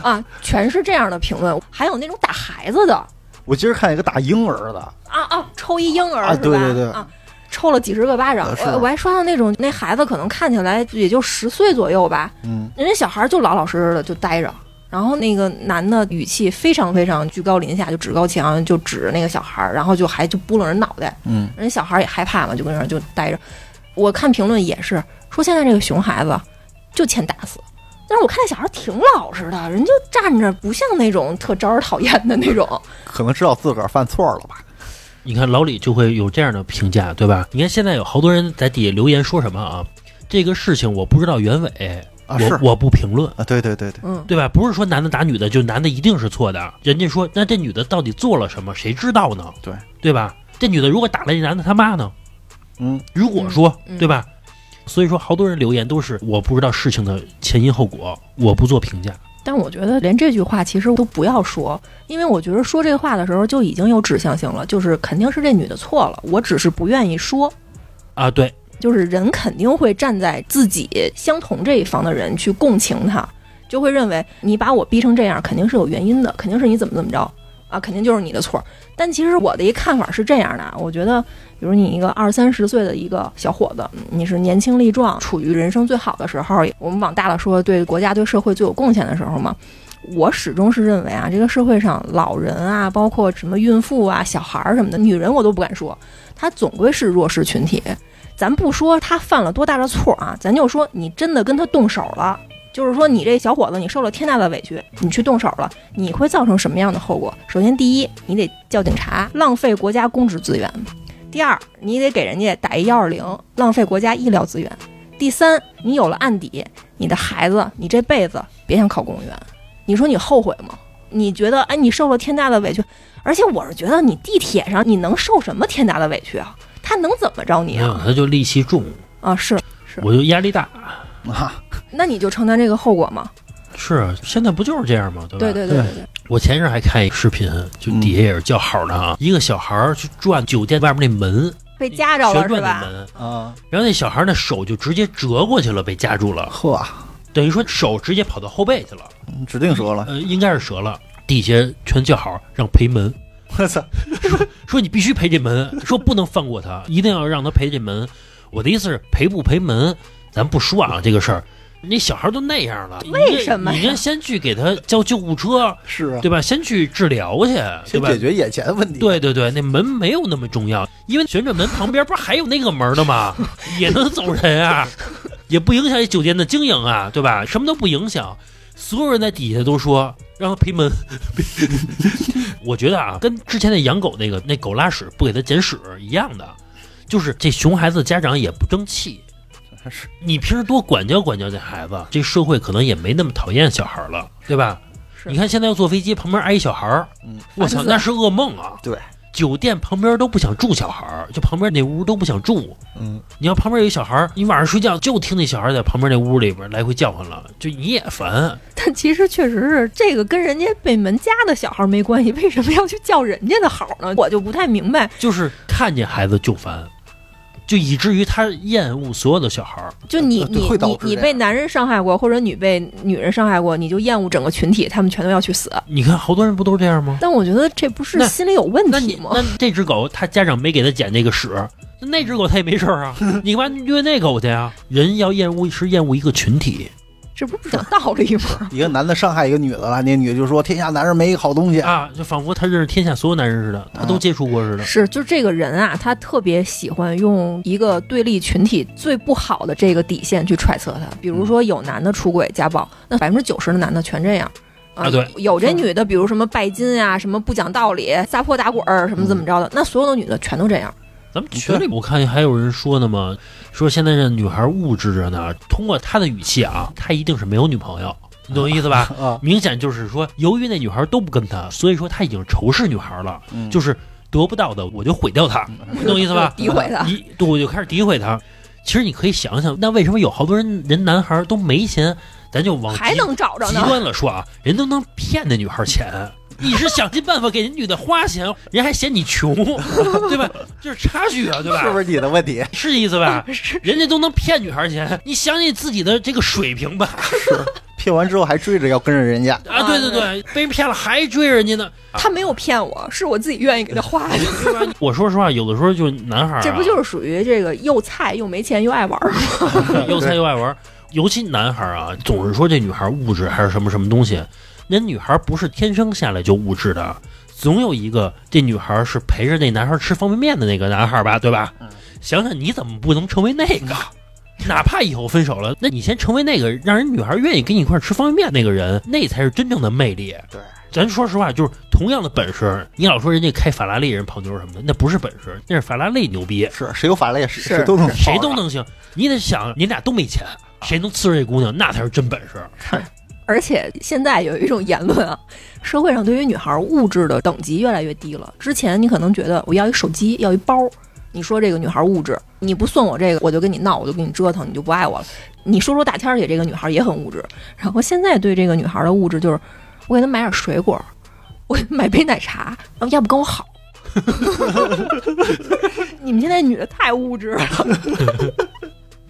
啊，全是这样的评论。还有那种打孩子的我今儿看一个打婴儿的，啊啊，抽一婴儿啊是吧？对对对啊。抽了几十个巴掌，我我还刷到那种那孩子可能看起来也就十岁左右吧，嗯，人家小孩就老老实实的就待着，然后那个男的语气非常非常居高临下，就趾高气昂，就指着那个小孩，然后就还就拨弄人脑袋，嗯，人家小孩也害怕嘛，就跟那儿就待着。我看评论也是说现在这个熊孩子就欠打死，但是我看那小孩挺老实的，人就站着不像那种特招人讨厌的那种。可能知道自个儿犯错了吧？你看老李就会有这样的评价，对吧？你看现在有好多人在底下留言说什么啊？这个事情我不知道原委，啊，我我不评论，啊，对对对对，嗯，对吧？不是说男的打女的就男的一定是错的，人家说那这女的到底做了什么，谁知道呢？对对吧？这女的如果打了这男的他妈呢？嗯，如果说对吧？所以说好多人留言都是我不知道事情的前因后果，我不做评价。但我觉得连这句话其实都不要说，因为我觉得说这话的时候就已经有指向性了，就是肯定是这女的错了，我只是不愿意说。啊，对，就是人肯定会站在自己相同这一方的人去共情他，就会认为你把我逼成这样，肯定是有原因的，肯定是你怎么怎么着啊，肯定就是你的错。但其实我的一看法是这样的啊，我觉得，比如你一个二三十岁的一个小伙子，你是年轻力壮，处于人生最好的时候，我们往大了说，对国家对社会最有贡献的时候嘛。我始终是认为啊，这个社会上老人啊，包括什么孕妇啊、小孩儿什么的，女人我都不敢说，她总归是弱势群体。咱不说她犯了多大的错啊，咱就说你真的跟她动手了，就是说你这小伙子你受了天大的委屈，你去动手了，你会造成什么样的后果？首先，第一，你得叫警察，浪费国家公职资源；第二，你得给人家打一幺二零，浪费国家医疗资源；第三，你有了案底，你的孩子你这辈子别想考公务员，你说你后悔吗？你觉得哎，你受了天大的委屈，而且我是觉得你地铁上你能受什么天大的委屈啊？他能怎么着你啊？他就戾气重，啊，是是，我就压力大。啊，<laughs> 那你就承担这个后果吗？是啊，现在不就是这样吗？对吧？对对对对对，我前一阵还看一个视频，就嗯底下也是叫好的啊，一个小孩儿去转酒店外面那门，被夹着了旋是吧？转那门，啊，然后那小孩儿那手就直接折过去了，被夹住了，呵，等于说手直接跑到后背去了，嗯指定折了，呃，应该是折了。底下全叫好让赔门，我操，说你必须赔这门，说不能放过他，一定要让他赔这门。我的意思是赔不赔门，咱不说啊这个事儿。那小孩都那样了，为什么呀你这先去给他叫救护车，<laughs> 是啊，对吧？先去治疗去，对吧先解？决眼前的问题，，对对对，那门没有那么重要，因为旋转门旁边不是还有那个门呢吗？也能走人啊，<laughs> 也不影响这酒店的经营啊，对吧？什么都不影响，所有人在底下都说让他赔门。<laughs> 我觉得啊，跟之前那养狗那个那狗拉屎不给他捡屎一样的，就是这熊孩子家长也不争气。是你平时多管教管教这孩子，这社会可能也没那么讨厌小孩了，对吧？是你看现在要坐飞机，旁边挨一小孩儿，嗯，我操，那是噩梦啊！对，酒店旁边都不想住小孩儿，就旁边那屋都不想住。嗯，你要旁边有一小孩儿，你晚上睡觉就听那小孩在旁边那屋里边来回叫唤了，就你也烦。但其实确实是这个跟人家被门夹的小孩没关系，为什么要去叫人家的好呢？我就不太明白。就是看见孩子就烦，就以至于他厌恶所有的小孩儿。就你你你你被男人伤害过，或者你被女人伤害过，你就厌恶整个群体，他们全都要去死。<laughs> 你看好多人不都这样吗？但我觉得这不是心理有问题吗？那这只狗，他家长没给他捡那个屎，那那只狗他也没事儿啊。<laughs> 你干嘛虐那狗去啊？人要厌恶是厌恶一个群体这不是不讲道理吗？<laughs> 一个男的伤害一个女的了，那女的就说天下男人没一个好东西，啊，就仿佛他认识天下所有男人似的，他都接触过似的。是，就这个人啊，他特别喜欢用一个对立群体最不好的这个底线去揣测他。比如说有男的出轨家暴，那百分之九十的男的全这样。啊对有这女的，比如什么拜金呀、什么不讲道理、撒泼打滚儿，什么怎么着的，那所有的女的全都这样。咱们群里我看还有人说呢嘛，说现在这女孩物质着呢。通过他的语气啊，他一定是没有女朋友，你懂我意思吧？啊，明显就是说，由于那女孩都不跟他，所以说他已经仇视女孩了，嗯就是得不到的我就毁掉他，你懂我意思吧？<laughs> 诋毁他。一对我就开始诋毁他。其实你可以想想，那为什么有好多人人男孩都没钱，咱就往极还能找着极，端了说啊，人都能骗那女孩钱。你是想尽办法给人女的花钱，人还嫌你穷，<laughs> 对吧？这是差距啊，对吧？是不是你的问题？是意思吧？<laughs> 人家都能骗女孩钱，你想想你自己的这个水平吧。是骗完之后还追着要跟着人家，啊，对对对，被人骗了还追人家呢，他没有骗我，是我自己愿意给他花的。对吧？<laughs> 我说实话，有的时候就男孩、啊，这不就是属于这个又菜又没钱又爱玩儿吗？又菜又爱玩，尤其男孩啊，总是说这女孩物质还是什么什么东西，那女孩不是天生下来就物质的，总有一个这女孩是陪着那男孩吃方便面的那个男孩吧，对吧？想想你怎么不能成为那个？哪怕以后分手了，那你先成为那个让人女孩愿意跟你一块儿吃方便面那个人，那才是真正的魅力。对，咱说实话，就是同样的本事，你老说人家开法拉利人泡妞什么的，那不是本事，那是法拉利牛逼。是谁有法拉利谁是谁都能泡谁都能行。你得想，你俩都没钱，谁能伺候这姑娘，那才是真本事。而且现在有一种言论啊，<laughs> 社会上对于女孩物质的等级越来越低了。之前你可能觉得我要一手机，要一包，你说这个女孩物质，你不送我这个，我就跟你闹，我就跟你折腾，你就不爱我了。你说说大天儿姐这个女孩也很物质，然后现在对这个女孩的物质就是，我给她买点水果，我给她买杯奶茶，<laughs> 要不跟我好。<laughs> 你们现在女的太物质了，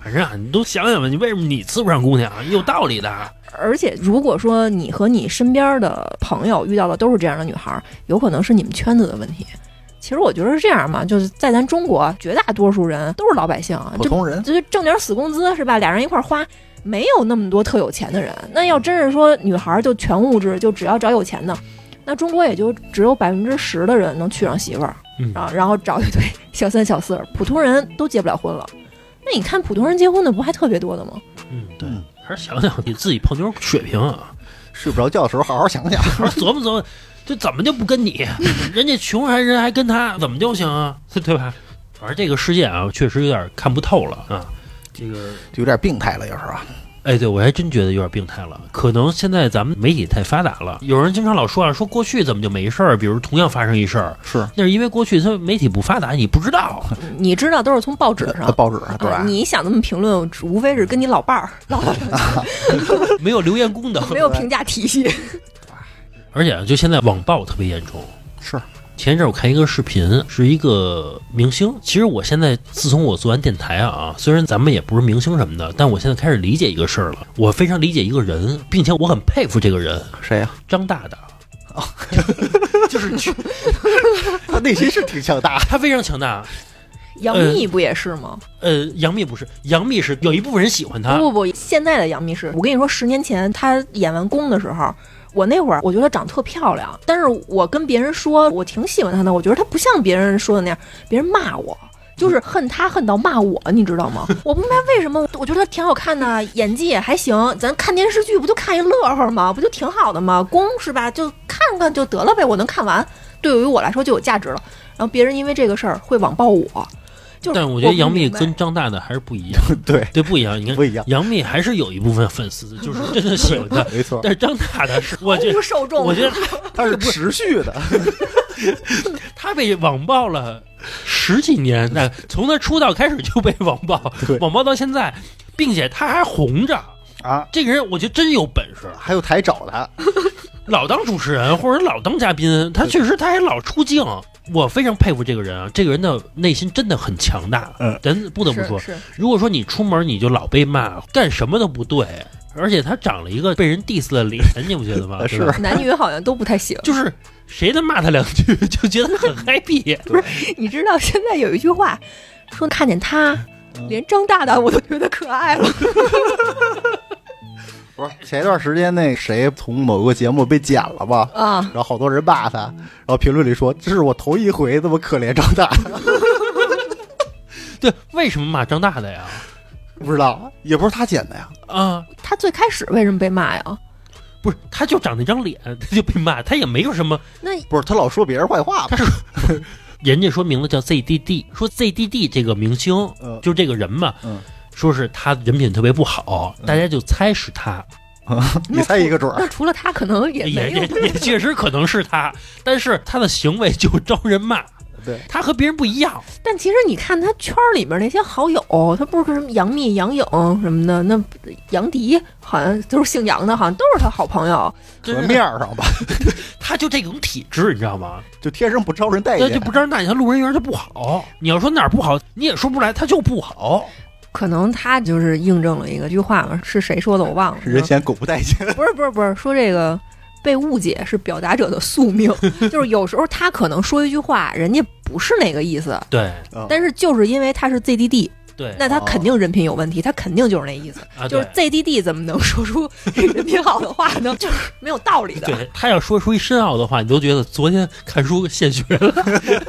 反正啊，你都想想吧，你为什么你伺不上姑娘？有道理的。而且如果说你和你身边的朋友遇到的都是这样的女孩儿，有可能是你们圈子的问题。其实我觉得是这样嘛，就是在咱中国，绝大多数人都是老百姓，就普通人，就是挣点死工资是吧？俩人一块儿花，没有那么多特有钱的人。那要真是说女孩儿就全物质，就只要找有钱的，那中国也就只有百分之十的人能娶上媳妇儿嗯啊，然后找一堆 <laughs> 小三小四，普通人都结不了婚了。那你看普通人结婚的不还特别多的吗？嗯，对嗯，还是想想你自己泡妞水平啊，<laughs> 睡不着觉的时候好好想想。好好琢磨琢磨，这怎么就不跟你？<laughs> 人家穷还人还跟他，怎么就行啊？对吧？反正这个世界啊，确实有点看不透了啊。这个，就有点病态了，有时候啊，哎，对我还真觉得有点病态了。可能现在咱们媒体太发达了，有人经常老说啊，说过去怎么就没事儿？比如同样发生一事儿，是那是因为过去它媒体不发达，你不知道。<laughs> 你知道都是从报纸上。报纸上对啊，？你想那么评论，无非是跟你老伴儿唠唠两句，<laughs> 没有留言功能，没有评价体系。<laughs> 而且啊就现在网暴特别严重。是前一阵儿我看一个视频，是一个明星。其实我现在自从我做完电台啊，虽然咱们也不是明星什么的，但我现在开始理解一个事儿了。我非常理解一个人，并且我很佩服这个人，谁呀？张大大。<laughs> 就是去 <laughs> 他内心是挺强大的。他非常强大。杨幂不也是吗？呃，杨幂不是，杨幂是有一部分人喜欢她。不不不，现在的杨幂是我跟你说，十年前她演完宫的时候，我那会儿我觉得她长得特漂亮，但是我跟别人说我挺喜欢她的，我觉得她不像别人说的那样，别人骂我。就是恨她恨到骂我，你知道吗？<laughs> 我不明白为什么，我觉得她挺好看的，演技也还行。咱看电视剧不就看一乐呵吗？不就挺好的吗？宫是吧？就看看就得了呗，我能看完，对于我来说就有价值了。然后别人因为这个事儿会网暴我，就是但我觉得杨幂跟张大大还是不一样，<laughs> 对，对，不一样。你看不一样，杨幂还是有一部分粉丝，就是真的喜欢她。没错，但是张大大 <laughs> 是，我觉得无受众。我觉得他是持续的。<laughs> 他被网暴了十几年，那从他出道开始就被网暴对，网暴到现在，并且他还红着。啊，这个人我觉得真有本事，还有台找他，老当主持人或者老当嘉宾，他确实他还老出镜，我非常佩服这个人啊，这个人的内心真的很强大。嗯，咱不得不说，如果说你出门你就老被骂，干什么都不对，而且他长了一个被人 diss 的脸，你不觉得吗？<laughs> 是男女好像都不太行。就是谁他骂他两句 <laughs> 就觉得很 happy。<laughs> 不是你知道现在有一句话说，看见他，嗯连张大大我都觉得可爱了。不是前一段时间那谁从某个节目被剪了吧？啊，然后好多人骂他，然后评论里说这是我头一回这么可怜张大，<laughs> 对，为什么骂张大大呀？不知道，也不是他剪的呀。啊，他最开始为什么被骂呀？不是，他就长那张脸，他就被骂，他也没有什么。那不是他老说别人坏话吧？<laughs> 人家说名字叫 ZDD，说 ZDD 这个明星，嗯就这个人嘛，嗯说是他人品特别不好，大家就猜是他。<laughs> 你猜一个准儿那。除了他，可能也也也。也 <laughs> 确实可能是他，但是他的行为就招人骂，对，他和别人不一样。但其实你看他圈儿里面那些好友，他不是什么杨幂、杨颖什么的，那杨迪好像都是姓杨的，好像都是他好朋友。真是面儿上吧，<laughs> 他就这种体质，你知道吗？就天生不招人待见那就不。招人待见，他路人缘就不好。你要说哪儿不好，你也说不出来，他就不好。可能他就是印证了一个句话嘛，是谁说的我忘了。人嫌狗不待见，<laughs> 不是不是不是说这个被误解是表达者的宿命，<laughs> 就是有时候他可能说一句话，人家不是那个意思，对。嗯。但是就是因为他是 ZDD，对那他肯定人品有问题，他肯定就是那意思。啊，就是 ZDD 怎么能说出 <laughs> 人品好的话呢？<laughs> 就是没有道理的。对他要说出一深奥的话，你都觉得昨天看书现学了，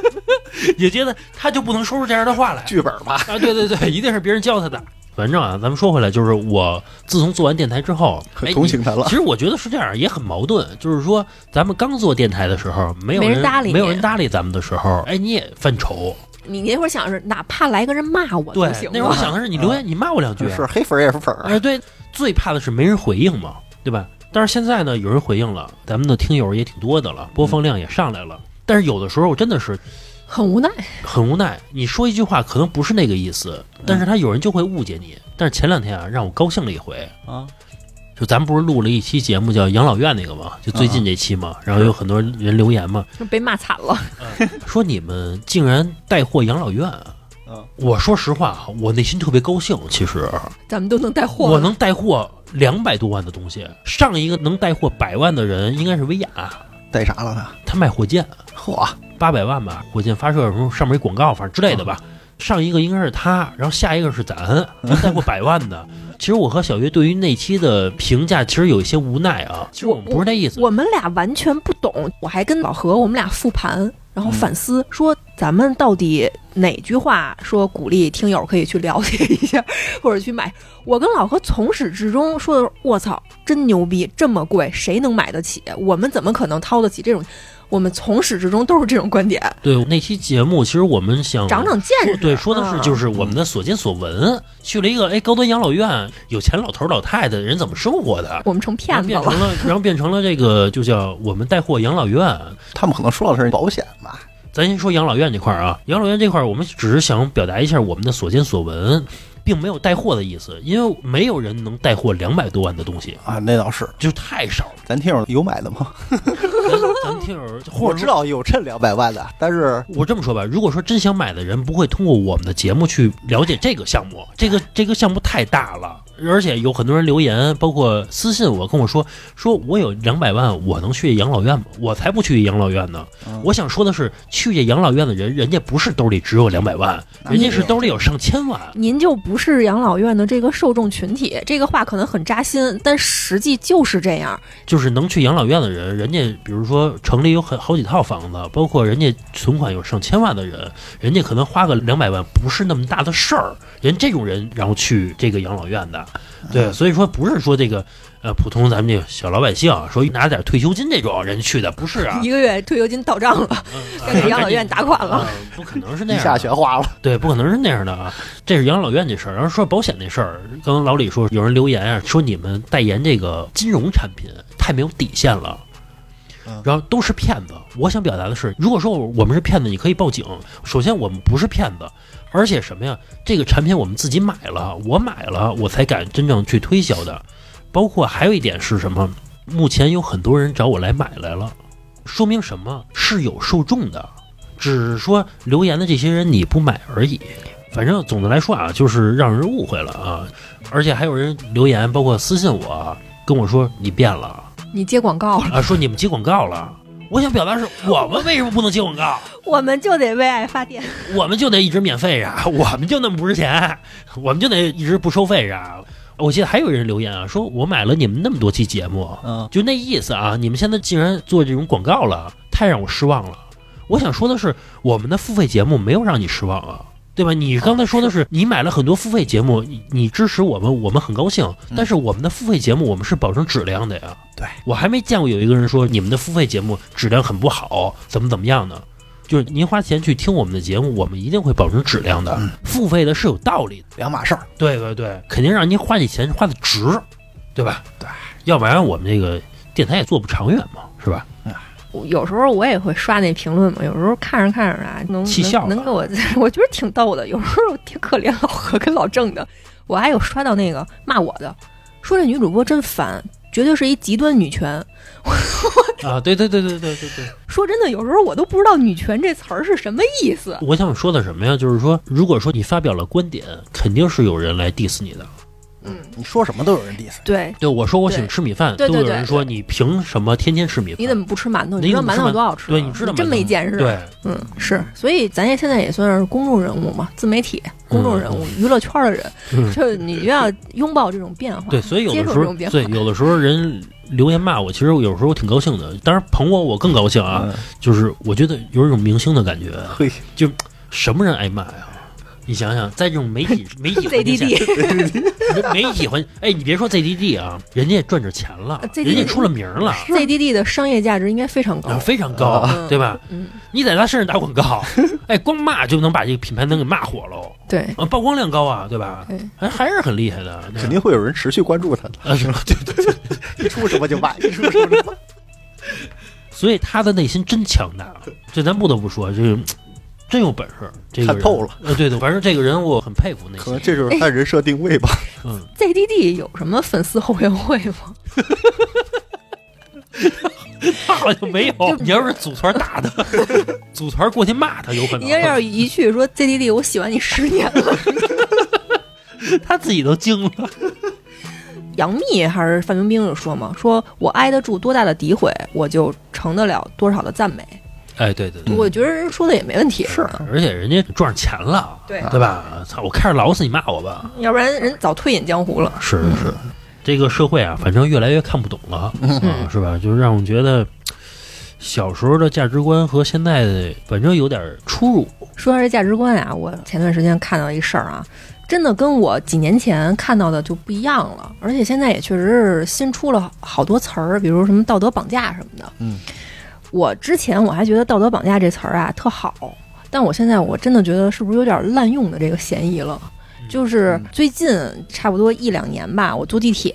<laughs> 也觉得他就不能说出这样的话来剧本吧，啊！对对对，一定是别人教他的。反正啊，咱们说回来，就是我自从做完电台之后，哎同情他了其。实我觉得是这样，也很矛盾。就是说，咱们刚做电台的时候，没有没人搭理没有人搭理咱们的时候，哎，你也犯愁。你那会儿想是，哪怕来个人骂我对都行，那会儿我？想的是，你留言你骂我两句，是黑粉也是粉儿，哎，对，最怕的是没人回应嘛，对吧？但是现在呢，有人回应了，咱们的听友也挺多的了，播放量也上来了。但是有的时候真的是很无奈。很无奈，你说一句话可能不是那个意思，但是他有人就会误解你。但是前两天啊，让我高兴了一回，啊，就咱们不是录了一期节目叫养老院那个嘛，就最近这期嘛，然后有很多人留言嘛，被骂惨了，说你们竟然带货养老院。嗯，我说实话，我内心特别高兴。其实咱们都能带货。我能带货两百多万的东西，上一个能带货百万的人应该是薇娅，带啥了他？他卖火箭嚯，八百万吧，火箭发射什么上面一广告，反正之类的吧。上一个应该是他，然后下一个是咱，<laughs> 能带货百万的。其实我和小月对于那期的评价其实有一些无奈啊，其实我们不是那意思。我们俩完全不懂，我还跟老何我们俩复盘，然后反思、说咱们到底哪句话说鼓励听友可以去了解一下，或者去买。我跟老何从始至终说的是，我操，真牛逼，这么贵，谁能买得起？我们怎么可能掏得起这种？我们从始至终都是这种观点，对那期节目，其实我们想长长见识。对，说的是嗯就是我们的所见所闻，去了一个哎高端养老院，有钱老头老太太人怎么生活的，我们成骗子了然后变成。了，然后变成了这个就叫我们带货养老院。他们可能说的是保险吧？咱先说养老院这块儿啊，养老院这块儿我们只是想表达一下我们的所见所闻，并没有带货的意思，因为没有人能带货两百多万的东西，啊，那倒是。就太少了。咱听友有买的吗？咱咱听友或我知。道有趁两百万的，但是我这么说吧，如果说真想买的人，不会通过我们的节目去了解这个项目，这个这个项目太大了，而且有很多人留言，包括私信我跟我说，说我有两百万，我能去养老院吗？我才不去养老院呢。嗯我想说的是，去这养老院的人，人家不是兜里只有两百万，人家是兜里有上千万。您就不是养老院的这个受众群体，这个话可能很扎心，但实际就是这样。就是能去养老院的人，人家比如说城里有很好几套房子，包括人家存款有上千万的人，人家可能花个两百万不是那么大的事儿，人这种人然后去这个养老院的，对，所以说不是说这个呃普通咱们这个小老百姓啊说拿点退休金这种人去的，不是啊 <laughs> 一，个月退休金到账了，给养老院打款了。啊不可能是那一下样的，全花了。对，不可能是那样的啊！这是养老院这事儿。然后说保险那事儿，刚刚老李说有人留言啊，说你们代言这个金融产品太没有底线了嗯，然后都是骗子。我想表达的是，如果说我们是骗子，你可以报警。首先，我们不是骗子，而且什么呀？这个产品我们自己买了，我买了，我才敢真正去推销的。包括还有一点是什么？目前有很多人找我来买来了，说明什么？是有受众的。只是说留言的这些人你不买而已。反正总的来说啊，就是让人误会了啊，而且还有人留言，包括私信我啊，跟我说你变了你接广告了，啊，说你们接广告了。我想表达是我们为什么不能接广告？<laughs> 我们就得为爱发电。<laughs> 我们就得一直免费呀，我们就那么不值钱，我们就得一直不收费呀。我记得还有人留言啊，说我买了你们那么多期节目，嗯，就那意思啊，你们现在竟然做这种广告了，太让我失望了。我想说的是，我们的付费节目没有让你失望啊，对吧？你刚才说的是你买了很多付费节目，你你支持我们，我们很高兴。但是我们的付费节目，我们是保证质量的呀。对我还没见过有一个人说你们的付费节目质量很不好，怎么怎么样呢？就是您花钱去听我们的节目，我们一定会保证质量的。付费的是有道理的，两码事儿。对对对，肯定让您花这钱花的值，对吧？对要不然我们这个电台也做不长远嘛，是吧？有时候我也会刷那评论嘛，有时候看着看着啊，能能给我，<laughs> 我觉得挺逗的。有时候挺可怜老何跟老郑的，我还有刷到那个骂我的，说这女主播真烦，绝对是一极端女权。<laughs> 啊，对对对对对对对，说真的，有时候我都不知道“女权”这词儿是什么意思。我想说的什么呀？就是说，如果说你发表了观点，肯定是有人来 diss 你的。嗯，你说什么都有人 diss。对，对，我说我喜欢吃米饭，对对对都有人说你凭什么天天吃米饭？你怎么不吃馒头？你知道馒头多好吃？对你知道真没见识。对，嗯，是，所以咱也现在也算是公众人物嘛，自媒体公众人物，娱乐圈的人，嗯 <laughs> 就你就要拥抱这种变化。对，所以有的时候对，有的时候人留言骂我，其实有时候我挺高兴的。当然捧我，我更高兴啊。嗯就是我觉得有一种明星的感觉，嘿，什么人挨骂呀？你想想，在这种媒体 <laughs> 媒体环境下 ZDD <laughs> 媒体环，哎，你别说 ZDD 啊，人家也赚着钱了，ZDD 人家出了名了。ZDD 的商业价值应该非常啊，高。非常高，嗯对吧？嗯，你在他身上打广告，哎，光骂就能把这个品牌能给骂火喽，对，啊，曝光量高啊，对吧？对还还是很厉害的，肯定会有人持续关注他的，啊，是吧？对对对，<laughs> 一出什么就骂，一出什么就骂。所以他的内心真强大，这咱不得不说，这个真有本事，这个人看透了。呃，对对，反正这个人我很佩服内心。可能这就是他人设定位吧。嗯，ZDD 有什么粉丝后援会吗？他 <laughs> 好像没有。你要是组团打他，组团过去骂他，有可能你要是一去说 ZDD，我喜欢你十年了。<laughs> 他自己都惊了。杨幂还是范冰冰有说嘛，说我挨得住多大的诋毁，我就承得了多少的赞美。哎，对对对，我觉得人说的也没问题，是而且人家赚上钱了，对对吧？操，我开着老死你骂我吧。要不然人早退隐江湖了。是是是，这个社会啊，反正越来越看不懂了，啊，是吧？就是让我觉得小时候的价值观和现在的反正有点出入。说到这价值观啊，我前段时间看到一事儿啊，真的跟我几年前看到的就不一样了，而且现在也确实是新出了好多词儿，比如什么道德绑架什么的。嗯，我之前我还觉得道德绑架这词儿啊特好，但我现在我真的觉得是不是有点滥用的这个嫌疑了？就是最近差不多一两年吧，我坐地铁。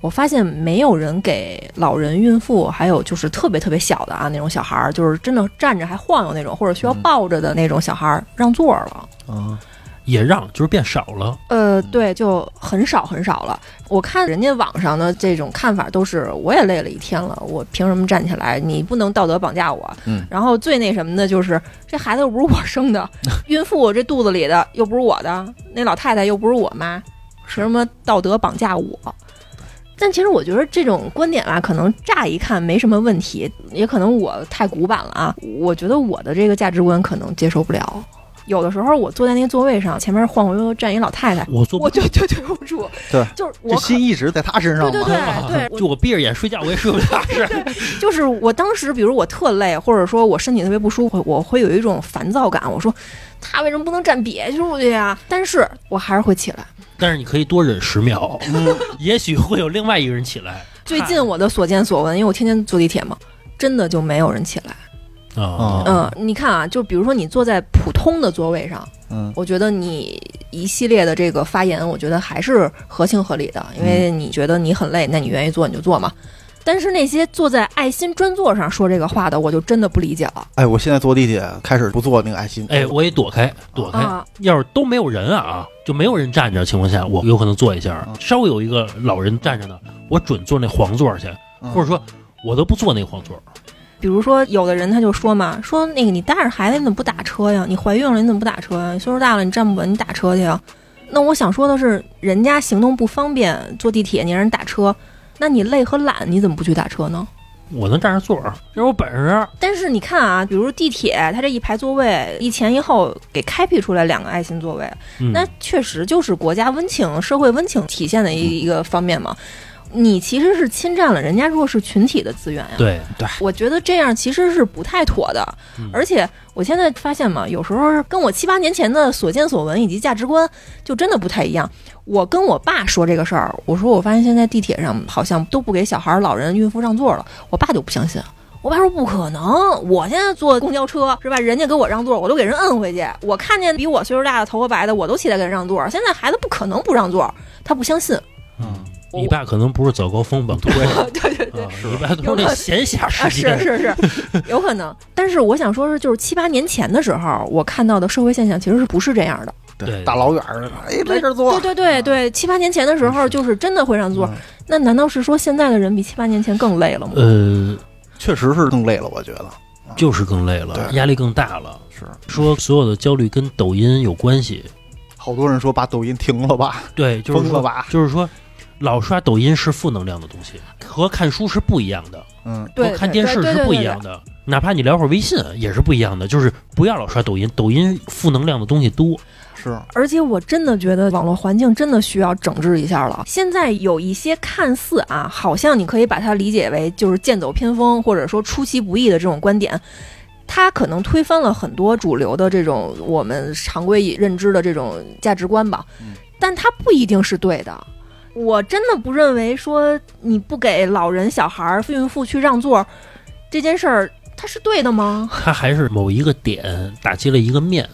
我发现没有人给老人、孕妇，还有就是特别特别小的啊那种小孩儿，就是真的站着还晃悠那种，或者需要抱着的那种小孩儿让座了。啊，也让就是变少了，呃，对，就很少很少了。我看人家网上的这种看法都是，我也累了一天了，我凭什么站起来？你不能道德绑架我。嗯然后最那什么的就是，这孩子又不是我生的，<laughs> 孕妇这肚子里的又不是我的，那老太太又不是我妈，凭什么道德绑架我？但其实我觉得这种观点啊，可能乍一看没什么问题，也可能我太古板了啊。我觉得我的这个价值观可能接受不了。有的时候我坐在那个座位上，前面晃晃悠悠站一老太太，我坐不我就就对不住。对，就是我这心一直在她身上嘛。对对对 <laughs> 对，就我闭着眼睡觉，我也睡不踏实。就是我当时，比如我特累，或者说我身体特别不舒服，我会有一种烦躁感。我说他为什么不能站别处去呀？但是我还是会起来。但是你可以多忍十秒，也许会有另外一个人起来。最近我的所见所闻，因为我天天坐地铁嘛，真的就没有人起来。啊，嗯，你看啊，就比如说你坐在普通的座位上，嗯我觉得你一系列的这个发言，我觉得还是合情合理的，因为你觉得你很累，那你愿意坐你就坐嘛。但是那些坐在爱心专座上说这个话的，我就真的不理解了哎，我现在坐地铁开始不坐那个爱心。哎，我也躲开，躲开。啊！要是都没有人啊，就没有人站着的情况下，我有可能坐一下。稍微有一个老人站着呢，我准坐那黄座去，嗯或者说我都不坐那个黄座。比如说，有的人他就说嘛，说那个你带着孩子你怎么不打车呀？你怀孕了你怎么不打车呀？岁数大了你站不稳你打车去呀？那我想说的是，人家行动不方便，坐地铁你让人打车，那你累和懒你怎么不去打车呢？我能占着座儿，这是我本事。但是你看啊，比如地铁，它这一排座位一前一后给开辟出来两个爱心座位，嗯，那确实就是国家温情、社会温情体现的一一个方面嘛。你其实是侵占了人家弱势群体的资源呀。对，我觉得这样其实是不太妥的。嗯而且我现在发现嘛，有时候跟我七八年前的所见所闻以及价值观就真的不太一样。我跟我爸说这个事儿，我说我发现现在地铁上好像都不给小孩、老人、孕妇让座了，我爸就不相信。我爸说不可能，我现在坐公交车是吧？人家给我让座，我都给人摁回去。我看见比我岁数大的、头发白的，我都起来给人让座。现在孩子不可能不让座，他不相信。嗯，你爸可能不是早高峰吧？对 <laughs> 对对对。啊，你爸都是那闲暇啊，时间。是是是，<laughs> 有可能。但是我想说是，就是七八年前的时候，我看到的社会现象其实是不是这样的？对大老远儿的，哎，没事儿坐。对对对对，七八年前的时候，就是真的会让座。嗯那难道是说现在的人比七八年前更累了吗？呃，确实是更累了，我觉得就是更累了，对压力更大了。是。说所有的焦虑跟抖音有关系，好多人说把抖音停了吧，对，就是说。就是说，老刷抖音是负能量的东西，和看书是不一样的，嗯，对，和看电视是不一样的。的。哪怕你聊会儿微信也是不一样的，就是不要老刷抖音，抖音负能量的东西多。是而且我真的觉得网络环境真的需要整治一下了。现在有一些看似啊，好像你可以把它理解为就是剑走偏锋，或者说出其不意的这种观点，它可能推翻了很多主流的这种我们常规认知的这种价值观吧。嗯但它不一定是对的。我真的不认为说你不给老人、小孩儿、孕妇去让座这件事儿，它是对的吗？它还是某一个点打击了一个面，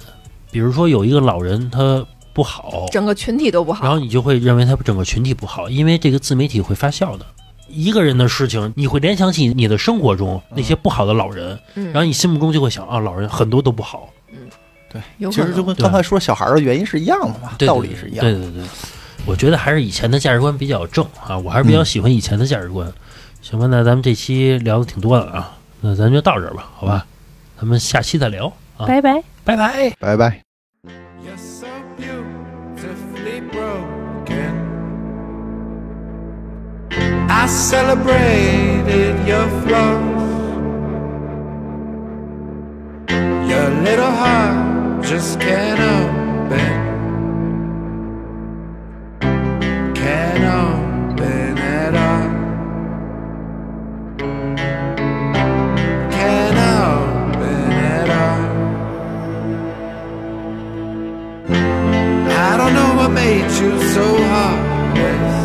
比如说有一个老人他不好，整个群体都不好。然后你就会认为他整个群体不好，因为这个自媒体会发酵的。一个人的事情，你会联想起你的生活中那些不好的老人，嗯然后你心目中就会想啊，老人很多都不好。嗯，对其实就跟刚才说小孩儿的原因是一样的嘛，道理是一样的。对对对，我觉得还是以前的价值观比较正啊，我还是比较喜欢以前的价值观。行吧，那咱们这期聊的挺多的啊，那咱就到这吧，好吧？咱们下期再聊，拜拜，拜拜，拜拜。You so heartless,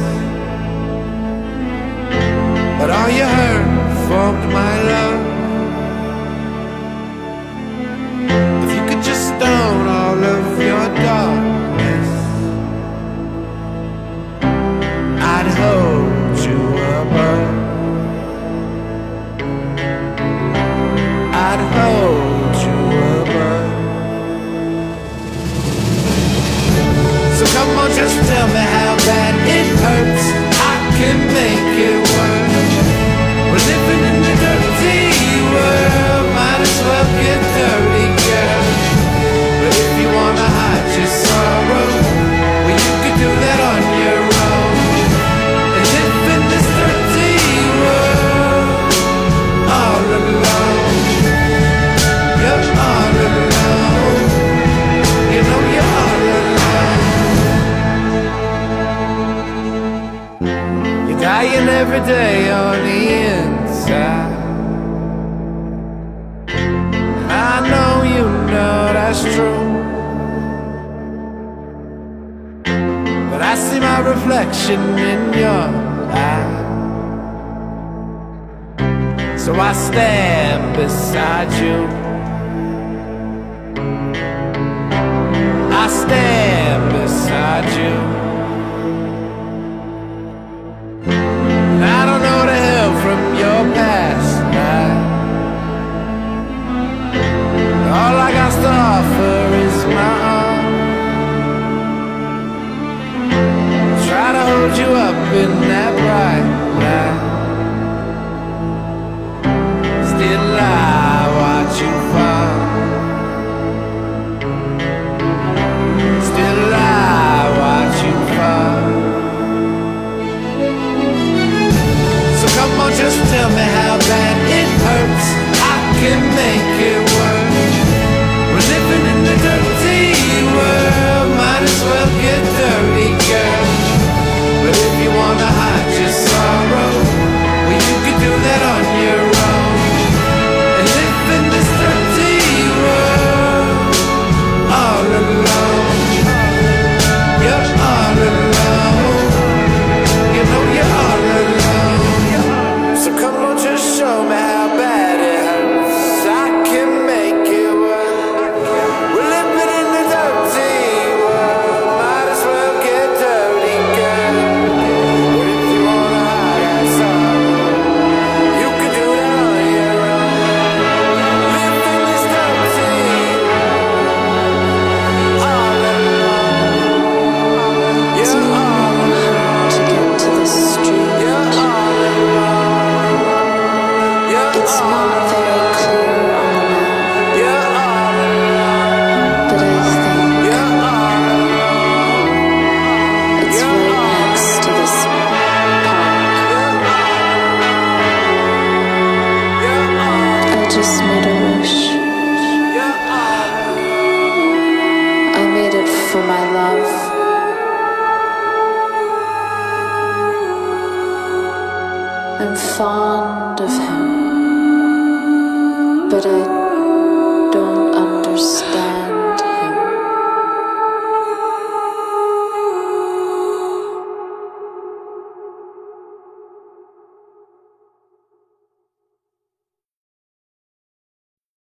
but all you heard formed my